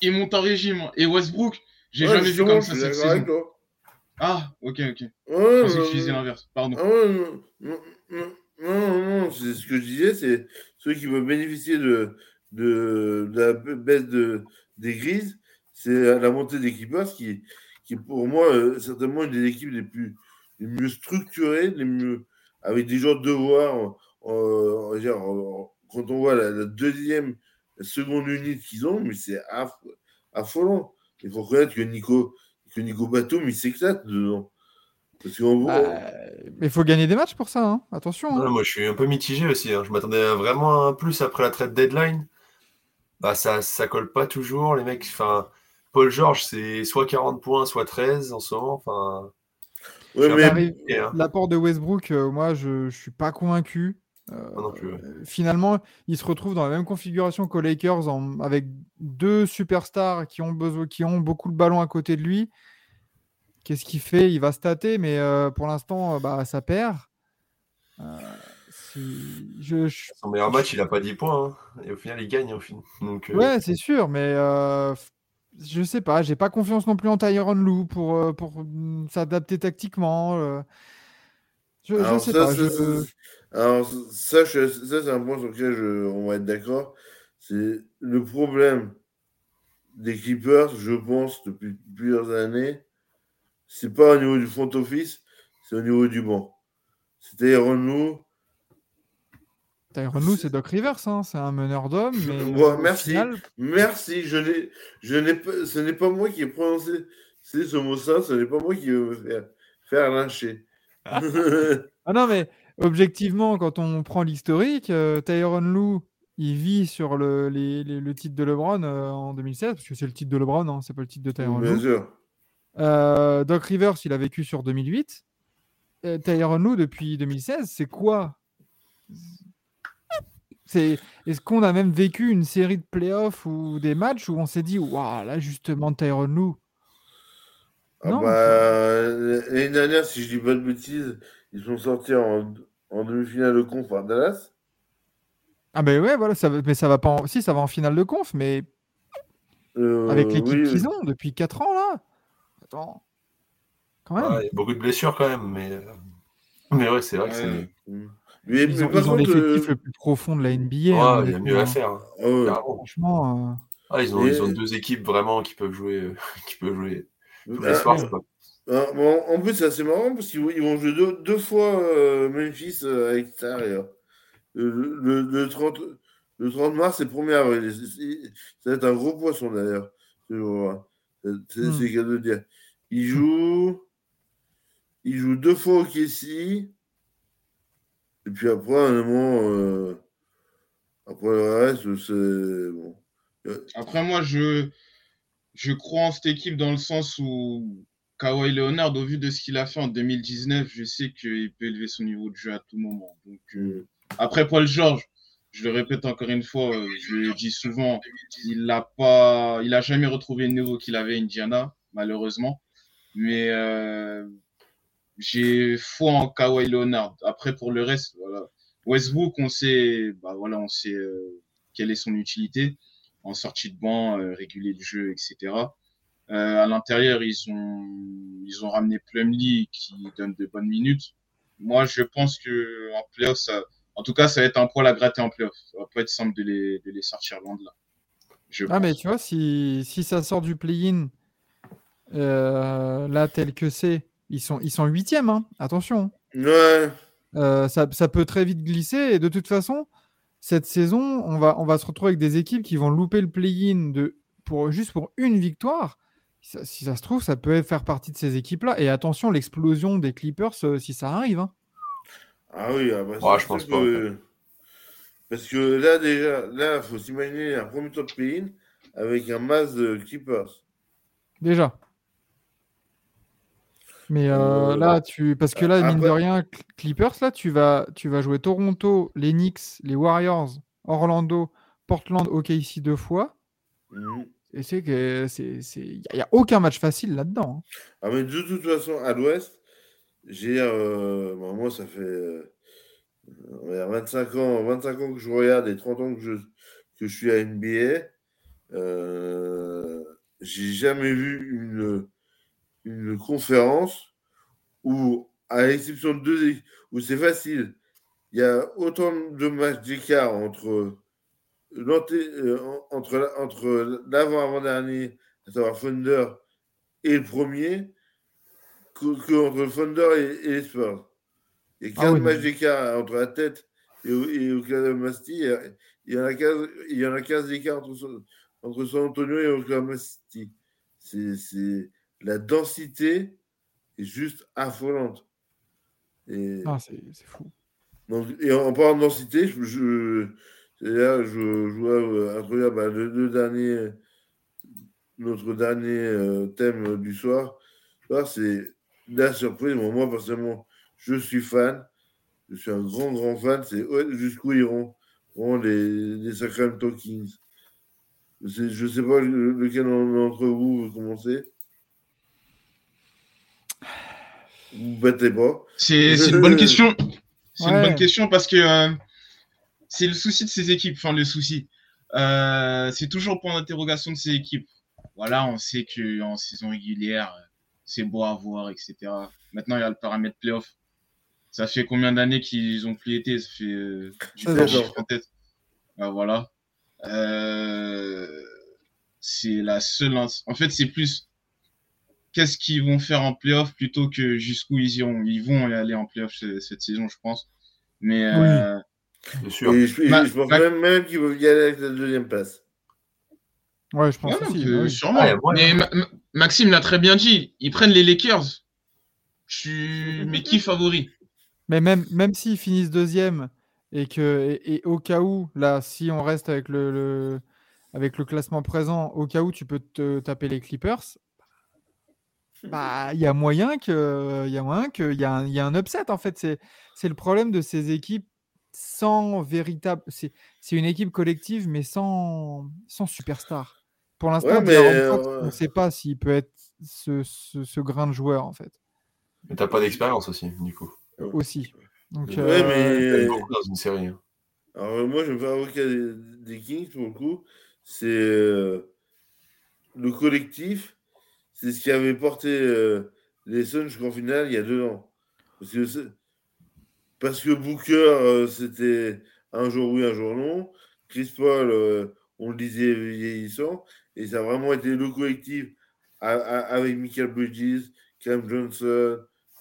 Ils, montent en régime. Et Westbrook, j'ai jamais vu comme ça cette saison. Ah, ok, ok. Ouais, je pensais que tu l'inverse. Pardon. Ah non, non, non, non, c'est ce que je disais, c'est ceux qui veulent bénéficier de, de, la baisse de, des grises, c'est la montée des Clippers qui, qui pour moi, euh, certainement une des équipes les plus les mieux structurés, les mieux, avec des gens de devoir. Quand on voit la, deuxième, la seconde unité qu'ils ont, mais c'est affolant. Il faut reconnaître que Nico, que Nico Batum, il s'éclate dedans. Parce bah, mais il faut gagner des matchs pour ça, hein. attention. Hein. moi, je suis un peu mitigé aussi. Hein. Je m'attendais vraiment un plus après la trade deadline. Bah, ça, ça colle pas toujours. Les mecs, enfin, Paul George, c'est soit 40 points, soit 13 en ce moment. Enfin, Hein. L'apport de Westbrook, euh, moi, je ne suis pas convaincu. Euh, finalement, il se retrouve dans la même configuration qu'aux Lakers avec deux superstars qui ont, besoin, qui ont beaucoup de ballons à côté de lui. Qu'est-ce qu'il fait? Il va stater, mais euh, pour l'instant, bah, ça perd. Je, Son meilleur match, il n'a pas 10 points. Hein. Et au final, il gagne. Au final. Donc, Ouais, c'est sûr, mais je sais pas, j'ai pas confiance non plus en Tyron Lou pour, euh, pour mm, s'adapter tactiquement. Euh. Je, alors, sais pas. Alors, ça, c'est un point sur lequel je, on va être d'accord. C'est le problème des Clippers, je pense, depuis plusieurs années. C'est pas au niveau du front office, c'est au niveau du banc. C'est Tyron Lou Tyron c'est Doc Rivers, hein. c'est un meneur d'hommes. merci, merci. Je je n'ai ce n'est pas moi qui ai prononcé ce mot ça, ce n'est pas moi qui vais me faire, faire lyncher. ah non, mais objectivement, quand on prend l'historique, euh, Tyron Lou, il vit sur le, le titre de LeBron euh, en 2016, parce que c'est le titre de LeBron, hein, c'est pas le titre de Tyron Bien Sûr. Euh, Doc Rivers, il a vécu sur 2008. Tyron Lou, depuis 2016, c'est quoi? Est-ce qu'on a même vécu une série de playoffs ou des matchs où on s'est dit, waouh, là justement, Tyron Lou ah bah, L'année dernière, si je dis pas de bêtises, ils sont sortis en, demi-finale de conf à Dallas. Ah ben ouais, voilà, ça, mais ça va pas en... Si, ça va en finale de conf, mais Euh, avec l'équipe oui, qu'ils ont depuis 4 ans, là. Attends. Quand même. Ouais, il y a beaucoup de blessures quand même, mais, euh, mais ouais, c'est vrai que c'est. Mais, Ils mais ont, ils l'effectif euh, le plus profond de la NBA. Ouais, hein, il y a mieux à faire. hein. ah. Franchement, euh, Ah, ils, ont, Et- ils ont deux équipes vraiment qui peuvent jouer, euh, *laughs* qui peuvent jouer tous les Ah, soirs. quoi. Bon, en plus, c'est assez marrant parce qu'ils vont- jouer deux, deux fois euh, Memphis euh, à l'extérieur. Le, le, le 30, le 30 mars et le 1er avril. Ça va être un gros poisson d'ailleurs. C'est Hmm. le cas de dire. Ils jouent, ils jouent deux fois au Kessie. Et puis après, honnêtement, euh, après le reste, c'est bon. Après, moi, je, je crois en cette équipe dans le sens où Kawhi Leonard, au vu de ce qu'il a fait en 2019, je sais qu'il peut élever son niveau de jeu à tout moment. Donc, euh, après Paul George, je le répète encore une fois, euh, je le dis souvent, il n'a pas, il a jamais retrouvé le niveau qu'il avait à Indiana, malheureusement. Mais euh, j'ai foi en Kawhi Leonard. Après, pour le reste, voilà. Westbrook, on sait, bah voilà, on sait euh, quelle est son utilité en sortie de banc, réguler le jeu, etc. Euh, à l'intérieur, ils ont, ils ont ramené Plumlee qui donne de bonnes minutes. Moi, je pense que en playoff, ça, en tout cas, ça va être un poil à gratter en playoff. Ça va pas être simple de les, de les sortir loin de là. Je Ah, mais tu vois, si, si ça sort du play-in, euh, là, tel que c'est, ils sont, ils sont huitièmes, hein, attention. Ouais. Euh, ça, ça peut très vite glisser. Et de toute façon, cette saison, on va, on va se retrouver avec des équipes qui vont louper le play-in de, pour, juste pour une victoire. Si ça, si ça se trouve, ça peut faire partie de ces équipes-là. Et attention, l'explosion des Clippers, euh, si ça arrive. hein. Ah oui, ah bah, Ouais, je pense pas, Parce que là, déjà, là, il faut s'imaginer un premier tour de play-in avec un masse de Clippers. Déjà. Mais euh, Euh, là, tu. Parce que là, mine de rien, Cl- Clippers, là, tu vas, tu vas jouer Toronto, les Knicks, les Warriors, Orlando, Portland, OKC deux fois. Mhm. Et c'est que c'est. Il n'y a, aucun match facile là-dedans. hein. Ah, mais de toute façon, à l'ouest, j'ai. euh, moi, ça fait euh, on va dire 25 ans, 25 ans que je regarde et 30 ans que je, que je suis à NBA. Euh, j'ai jamais vu une, une conférence où, à l'exception de deux où c'est facile, il y a autant de matchs d'écart entre euh, entre, la- entre l'avant-avant-dernier, à savoir Thunder, et le premier, que, que entre Thunder et, et les Spurs. Il y a 15 Ah oui, matchs d'écart entre la tête et, et Oklahoma et Il y en a 15, il y en a 15 d'écart entre, San- entre San Antonio et Oklahoma City. C'est, la densité est juste affolante. Et, Ah, c'est fou. donc, et en, en parlant de densité, je, là, je, je vois introduire bah, le, le dernier, notre dernier euh, thème du soir. Ça, c'est la surprise. Bon, moi, personnellement, je suis fan. Je suis un grand, grand fan. C'est ouais, jusqu'où iront, iront les, les Sacramento Kings. Je ne sais pas le- lequel d'entre vous veut commencer. Vous battez pas. C'est une bonne question. C'est une bonne question parce que euh, c'est le souci de ces équipes. Enfin, le souci. Euh, c'est toujours pour l'interrogation de ces équipes. Voilà, on sait qu'en saison régulière, c'est beau à voir, etc. Maintenant, il y a le paramètre playoff. Ça fait combien d'années qu'ils ont plus été? Ça fait. Euh, j'ai Seize pas le ans. chiffre en tête. Ah, voilà. Euh, c'est la seule. En fait, c'est plus qu'est-ce qu'ils vont faire en playoff plutôt que jusqu'où ils iront. Ils vont y aller en playoff ce- cette saison, je pense. Mais euh, Bien sûr. Et je, je pense ma- même, même qu'ils vont y aller avec la deuxième place. Ouais, je pense ouais, aussi. que- bah oui. sûrement. Y. Mais Ma- Ma- Maxime l'a très bien dit. Ils prennent les Lakers. Je suis mes qui favoris. Mais même, même s'ils finissent deuxième et que et, et au cas où, là, si on reste avec le, le- avec le classement présent, au cas où tu peux te taper les Clippers, bah il y a moyen que il y a moyen qu'il y, a un- il y a un upset en fait. C'est c'est le problème de ces équipes sans véritable. C'est c'est une équipe collective mais sans sans superstar. Pour l'instant, Ouais, mais, De'Aaron Fox, euh, on ne sait pas s'il peut être ce, ce, ce grain de joueur en fait Mais t'as pas d'expérience aussi, du coup. aussi. Donc, Ouais, euh, mais- dans une série. hein. Alors, moi, je me fais avocat des, des Kings pour le coup. C'est euh, le collectif, c'est ce qui avait porté euh, les Suns jusqu'en finale il y a deux ans. Parce que, parce que Booker, euh, c'était un jour oui, un jour non. Chris Paul, euh, on le disait vieillissant. Et ça a vraiment été le collectif avec Michael Bridges, Cam Johnson,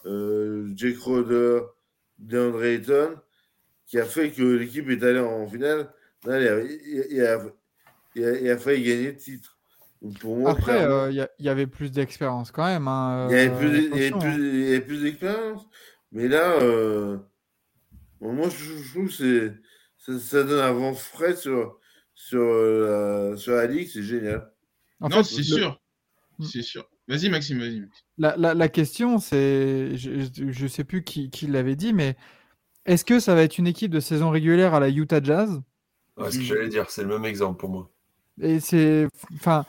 euh, Jake Roder, DeAndre Ayton, qui a fait que l'équipe est allée en finale. Il, a, il a- il a- il a failli gagner le titre. Donc pour moi, Après, il y, avait plus d'expérience quand même. il y avait plus, hein. y avait d'expérience. Mais là, euh, moi, je, je trouve que c'est, ça, ça donne un vent frais sur, sur, euh, la, sur la ligue. C'est génial. En non, fait, c'est le- sûr. Mm. C'est sûr. Vas-y, Maxime, vas-y. La, la- la question, c'est, je ne sais plus qui, qui l'avait dit, mais est-ce que ça va être une équipe de saison régulière à la Utah Jazz? Ouais, ce que j'allais dire, c'est le même exemple pour moi. Et c'est, enfin,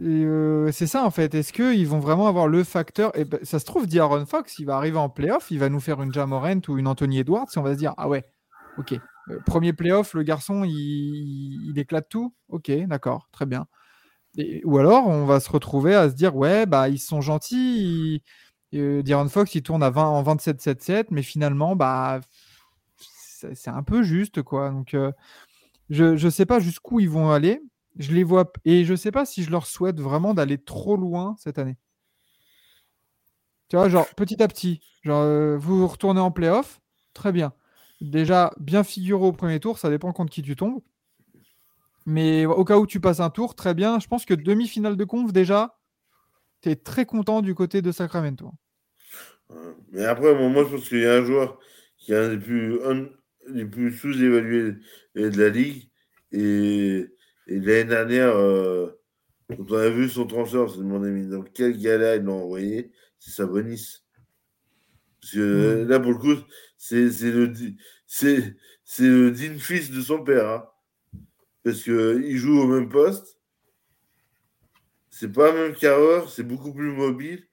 euh, c'est ça en fait. Est-ce qu'ils vont vraiment avoir le facteur? Et ben, ça se trouve, D'Aaron Fox, il va arriver en playoff, il va nous faire une Jamorant ou une Anthony Edwards, et on va se dire, ah ouais, ok, Euh, premier playoff, le garçon, il, éclate tout. Ok, d'accord, très bien. Ou alors, on va se retrouver à se dire, ouais, bah ils sont gentils. ils- euh, D'Aaron Fox, il tourne à 20, en 27-7-7, mais finalement, bah c'est un peu juste, quoi. Donc, je ne sais pas jusqu'où ils vont aller. Je les vois et je sais pas si je leur souhaite vraiment d'aller trop loin cette année. Tu vois, genre petit à petit, genre euh, vous retournez en playoff, très bien. Déjà bien figuré au premier tour, ça dépend contre qui tu tombes. Mais au cas où tu passes un tour, très bien. Je pense que demi-finale de conf déjà, tu es très content du côté de Sacramento. Euh, Mais après, moi, je pense qu'il y a un joueur qui est un plus, plus sous-évalués de la ligue. Et, et l'année dernière, euh, quand on a vu son transfert, on s'est demandé mais dans quel gala ils l'ont envoyé? C'est Sabonis. Parce que là, pour le coup, c'est le, c'est le digne fils de son père. hein. Parce qu'il joue au même poste. C'est pas le même carreur, c'est beaucoup plus mobile.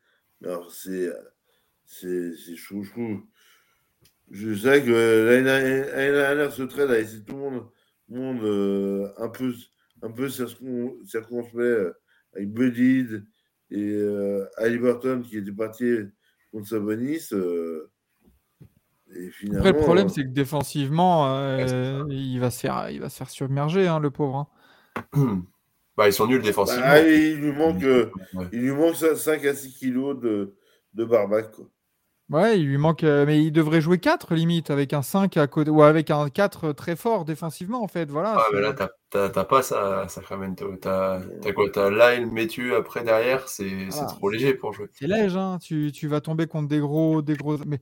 Alors, c'est c'est c'est chaud, je trouve. Je sais que euh, l'année dernière, ce trade a laissé tout le monde, monde euh, un peu, un peu circon- circonspect euh, avec Buddy et euh, Halliburton qui était parti contre Sabonis. euh, et finalement, Après, le problème, euh, c'est que défensivement, euh, il, va se faire, il va se faire submerger, hein, le pauvre. hein. *clears throat* Bah, ils sont nuls défensivement. bah, il lui manque, euh, Ouais. il lui manque 5 à 6 kilos de, de barbac. Quoi. Ouais, il lui manque. euh, mais il devrait jouer 4 limite, avec un 5 à côté, ou avec un 4 très fort défensivement, en fait. Voilà. Ah, mais là, t'as- pas ça Sacramento. T'as t'as quoi? T'as Lyle, Mathieu après derrière, c'est c'est Ah. trop léger pour jouer. C'est léger, hein. tu, tu vas tomber contre des gros. Des gros... Mais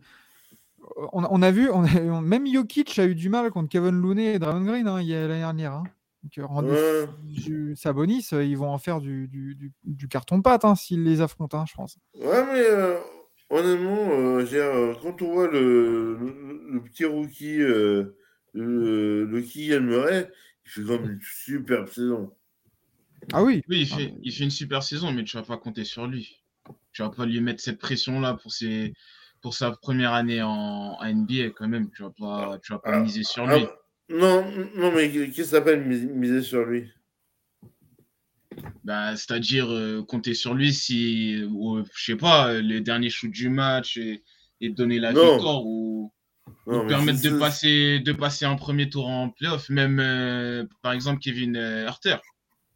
on, on a vu, on a- même Jokic a eu du mal contre Kevin Looney et Draymond Green hein, il y a- l'année dernière. hein. Donc, euh, rendez- Ouais. du- Sabonis, euh, ils vont en faire du, du, du- du carton-pâte hein, s'ils les affrontent, hein, je pense. Ouais, mais euh, honnêtement, euh, euh, quand on voit le, le, le petit rookie, euh, le, le Kylian Murray, il fait quand même une superbe saison. Ah oui, Oui, il Ah, fait, il fait une super saison, mais tu vas pas compter sur lui. Tu vas pas lui mettre cette pression-là pour, ses, pour sa première année en, en NBA quand même. Tu vas pas, tu vas pas Ah, miser sur Ah, lui. non, non, mais qu'est-ce que ça s'appelle mis- miser sur lui? Bah, C'est-à-dire euh, compter sur lui si, ou, je sais pas, euh, les derniers shoots du match et, et donner la Non. victoire ou, Non, permettre de passer, de passer un premier tour en playoff. Même, euh, par exemple, Kevin euh, Herter,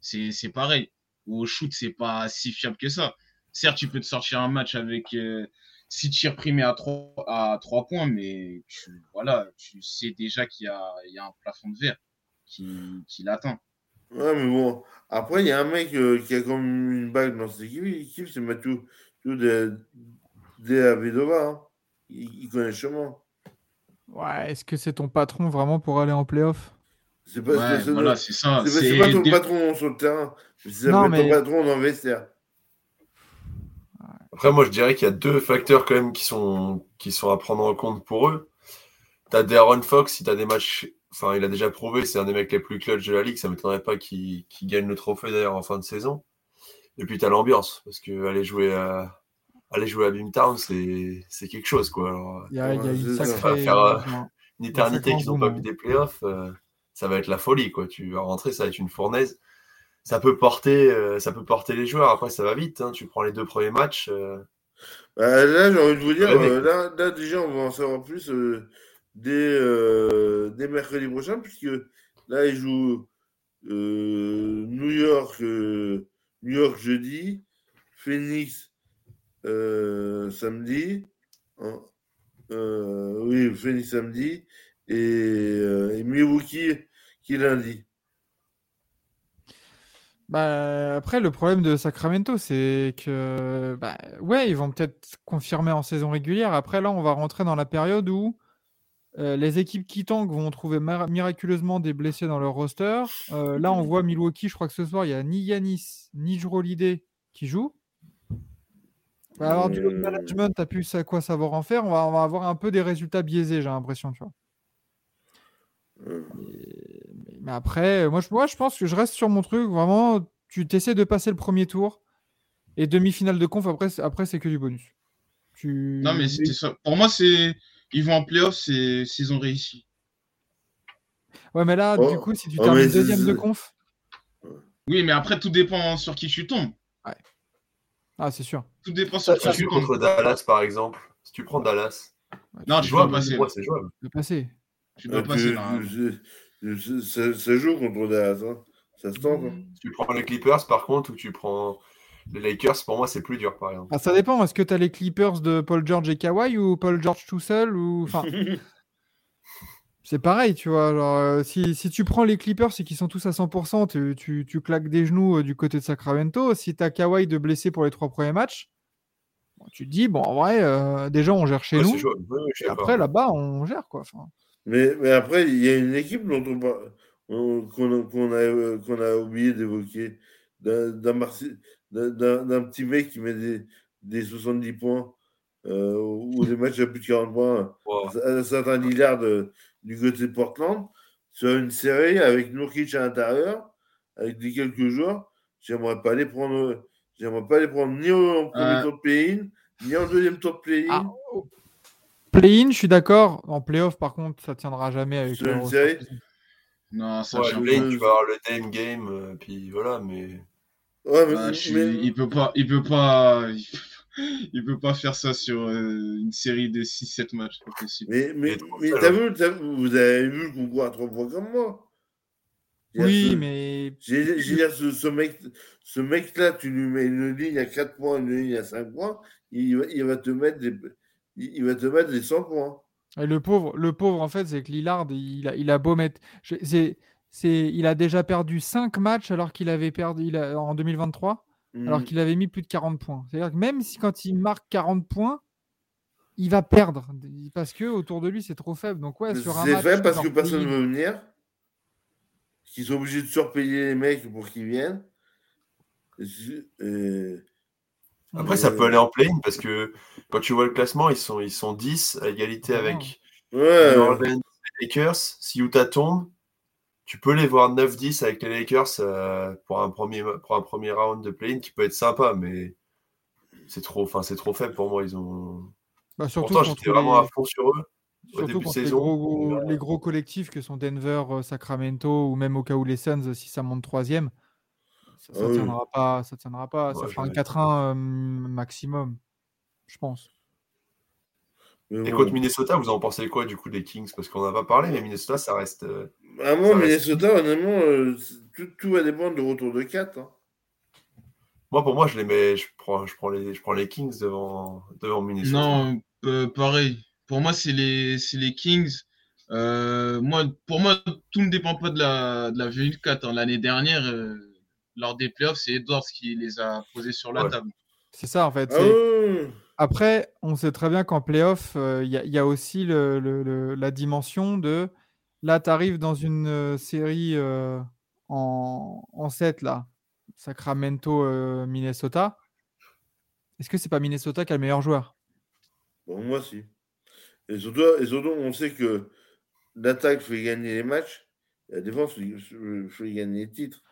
c'est c'est pareil. Ou au shoot, c'est pas si fiable que ça. Certes, tu peux te sortir un match avec euh, six tirs primés à 3, à trois points, mais tu, voilà, tu sais déjà qu'il y a, il y a un plafond de verre qui, qui l'attend. Ouais, mais bon, après, il y a un mec euh, qui a comme une bague dans cette équipe, l'équipe, c'est Mathieu de, de Avedova. Hein. Il, il connaît le chemin. ouais, est-ce que c'est ton patron vraiment pour aller en playoff? C'est pas, Ouais, c'est- c'est- voilà, c'est ça. c'est pas- c'est pas ton des- patron sur le terrain, mais c'est Non, ton mais- patron dans le vestiaire. Après, moi, je dirais qu'il y a deux facteurs quand même qui sont, qui sont à prendre en compte pour eux. T'as Darren Fox, si t'as des matchs, enfin, il a déjà prouvé, c'est un des mecs les plus clutch de la ligue, ça m'étonnerait pas qu'il gagne le trophée d'ailleurs en fin de saison. Et puis t'as l'ambiance, parce que aller jouer à, aller jouer à Beamtown, c'est c'est quelque chose, quoi. Alors, Il y a, il y a Ouais, une sacrée. Faire, euh, une éternité qu'ils n'ont pas vu des playoffs, euh, ça va être la folie. Quoi. Tu vas rentrer, ça va être une fournaise. Ça peut porter, euh, ça peut porter les joueurs. Après, ça va vite. hein. Tu prends les deux premiers matchs. euh, Bah, là, j'ai envie de vous dire, Ouais, mais- euh, là, là, déjà, on va en savoir plus euh, dès, euh, dès mercredi prochain, puisque là, ils jouent euh, New York, euh, New York jeudi, Phoenix samedi, hein, oui, Phoenix samedi, et, et Milwaukee qui lundi. Bah, après, le problème de Sacramento, c'est que, bah, ouais, ils vont peut-être confirmer en saison régulière. Après, là, on va rentrer dans la période où euh, les équipes qui tankent vont trouver miraculeusement des blessés dans leur roster. Euh, là, on voit Milwaukee, je crois que ce soir, il n'y a ni Yanis, ni Jrolidé qui jouent. On va avoir du Euh. management, t'as plus à quoi savoir en faire. On va, on va avoir un peu des résultats biaisés, j'ai l'impression, tu vois. Et- mais- Mais après, moi je, moi, je pense que je reste sur mon truc. Vraiment, tu t'essaies de passer le premier tour et demi-finale de conf, après, c'est- après c'est que du bonus. Tu... Non, mais c'était ça. Pour moi, c'est. Ils vont en playoff, s'ils ont réussi. Ouais, mais là, Oh, du coup, si tu oh, termines deuxième de conf, Oui, mais après, tout dépend sur qui tu tombes. ah, c'est sûr. Tout dépend sur qui Si tu tombes. contre Dallas, par exemple, si tu prends Dallas, Non, c'est tu jouable. dois passer. Moi, c'est jouable. Tu dois passer. tu- je- je- ça, ça joue contre Dallas, hein. ça se tente. hein. Si tu prends les Clippers, par contre, ou tu prends les Lakers, pour moi, c'est plus dur, par exemple. Ah, ça dépend. Est-ce que tu as les Clippers de Paul George et Kawhi ou Paul George tout seul ou... enfin, *laughs* C'est pareil, tu vois. genre, euh, si, si tu prends les Clippers et qu'ils sont tous à 100%, tu, tu, tu claques des genoux euh, du côté de Sacramento. Si tu as Kawhi de blessé pour les trois premiers matchs, bon, tu te dis, bon, en vrai, euh, déjà, on gère chez Ouais, nous. Ouais, Et après, là-bas, on gère, quoi. Enfin, Mais, mais après, il y a une équipe dont on qu'on a, qu'on a, oublié d'évoquer, d'un d'un Marse- d'un- petit mec qui met des, des 70 points euh, ou des matchs à plus de 40 points, Wow. un certain Lillard euh, du côté de Portland, sur une série avec Nurkic à l'intérieur, avec des quelques joueurs. J'aimerais pas les prendre, j'aimerais pas les prendre ni au premier Euh. tour de play-in, ni en deuxième tour de play-in. Ah, oh. Play-in, je suis d'accord. En play-off, par contre, ça tiendra jamais avec Sur une série. Non, ça Ouais, tient le pas. play, tu vas avoir le Dame Game, euh, puis voilà, mais. Ouais, mais- Ah, suis- mais- Il peut pas, il peut pas, il *laughs* peut, il peut pas faire ça sur euh, une série de 6-7 matchs, pas possible. Mais, mais, mais t'as vu, t'as- vous avez vu le concours à trois points comme moi. Oui, ce- mais J'ai j'ai ce, ce mec, ce mec-là, tu lui mets une ligne à 4 points, une ligne à 5 points, il, va- il va te mettre des, il, il va te mettre des 100 points. Et le pauvre, le pauvre, en fait, c'est que Lillard, il a, il a beau mettre. je- c'est, c'est, il a déjà perdu 5 matchs alors qu'il avait perdu il a- en 2023, alors Mm. qu'il avait mis plus de 40 points. C'est-à-dire que même si quand il marque 40 points, il va perdre parce que autour de lui, c'est trop faible. Donc, ouais, sur un C'est match. fait parce que personne ne veut venir. Qu'ils sont obligés de surpayer les mecs pour qu'ils viennent. Et et- Après, ça peut aller en play parce que quand tu vois le classement, ils sont, ils sont 10 à égalité avec Ouais, New Orleans et les Lakers. Si Utah tombe, tu peux les voir 9-10 avec les Lakers euh, pour, un premier, pour un premier round de play-in qui peut être sympa, mais c'est trop, enfin, c'est trop faible pour moi. Ils ont... bah, surtout Pourtant, j'étais vraiment les- à fond sur eux. au Surtout début de contre les saison, gros, les gros collectifs que sont Denver, euh, Sacramento ou même au cas où les Suns, si ça monte troisième, ça, ça Ah tiendra pas. Ça tiendra pas. ça fera un jamais. 4-1 euh, maximum, je pense. Mais Et bon. contre Minnesota, vous en pensez quoi du coup des Kings? Parce qu'on n'a pas parlé, mais Minnesota, ça reste. euh, moi, Ça reste- Minnesota, honnêtement, euh, tout, tout va dépendre du retour de 4. Moi, pour moi, je les mets, je prends, je prends les, je prends les Kings devant, devant Minnesota. Non, euh, pareil. Pour moi, c'est les, c'est les Kings. Euh, moi, pour moi, tout ne dépend pas de la, de la V4. hein. L'année dernière, euh, lors des playoffs, c'est Edwards qui les a posés sur la Ouais. table. C'est ça en fait. Ah. Après, on sait très bien qu'en playoff, euh, il y, a- il y a aussi le- le- le- la dimension de là, tu arrives dans une euh, série euh, en, en 7, là, Sacramento-Minnesota. Est-ce que c'est pas Minnesota qui a le meilleur joueur? Bon, moi, si. Et surtout, et surtout, on sait que l'attaque fait gagner les matchs, et la défense fait, gagner les titres.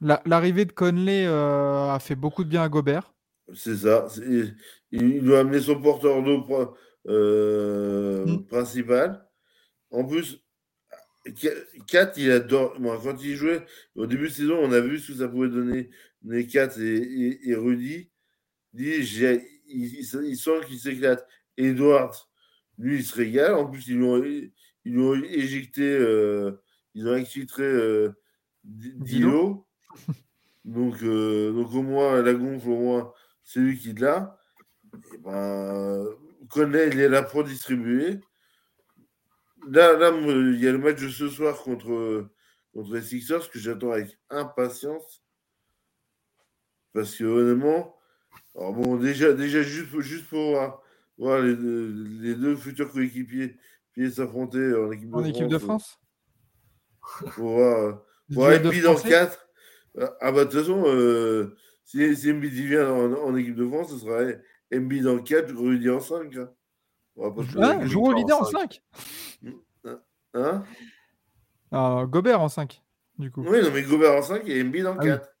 La- L'arrivée de Conley a fait beaucoup de bien à Gobert. C'est ça. Il, il doit amener son porteur d'eau euh, Mm. principal. En plus, 4, il adore. Moi, quand il jouait, au début de saison, on a vu ce que ça pouvait donner. Les 4 et, et, Rudy. Dit, il, il, sent qu'il s'éclate. Edward, lui, il se régale. En plus, ils lui ont, ils ont éjecté, euh, ils ont exfiltré euh, Dilo. donc, euh, donc, au moins, la gonfle, au moins, c'est lui qui l'a. Et ben, est là pour distribuer. Là, là, il y a le match de ce soir contre, contre les Sixers que j'attends avec impatience. Parce que honnêtement, alors bon, déjà, déjà juste, juste pour voir, les, les, deux futurs coéquipiers s'affronter en équipe de en France. Équipe de France Pour voir, pour être dans 4. Ah bah de toute façon, euh, si, MB vient en, en, équipe de France, ce sera MB dans 4, Rudy en 5. Hein. Ah, joue au leader en 5 Hein ah, Gobert en 5, du coup. Oui, non, mais Gobert en 5 et MB dans ah, 4.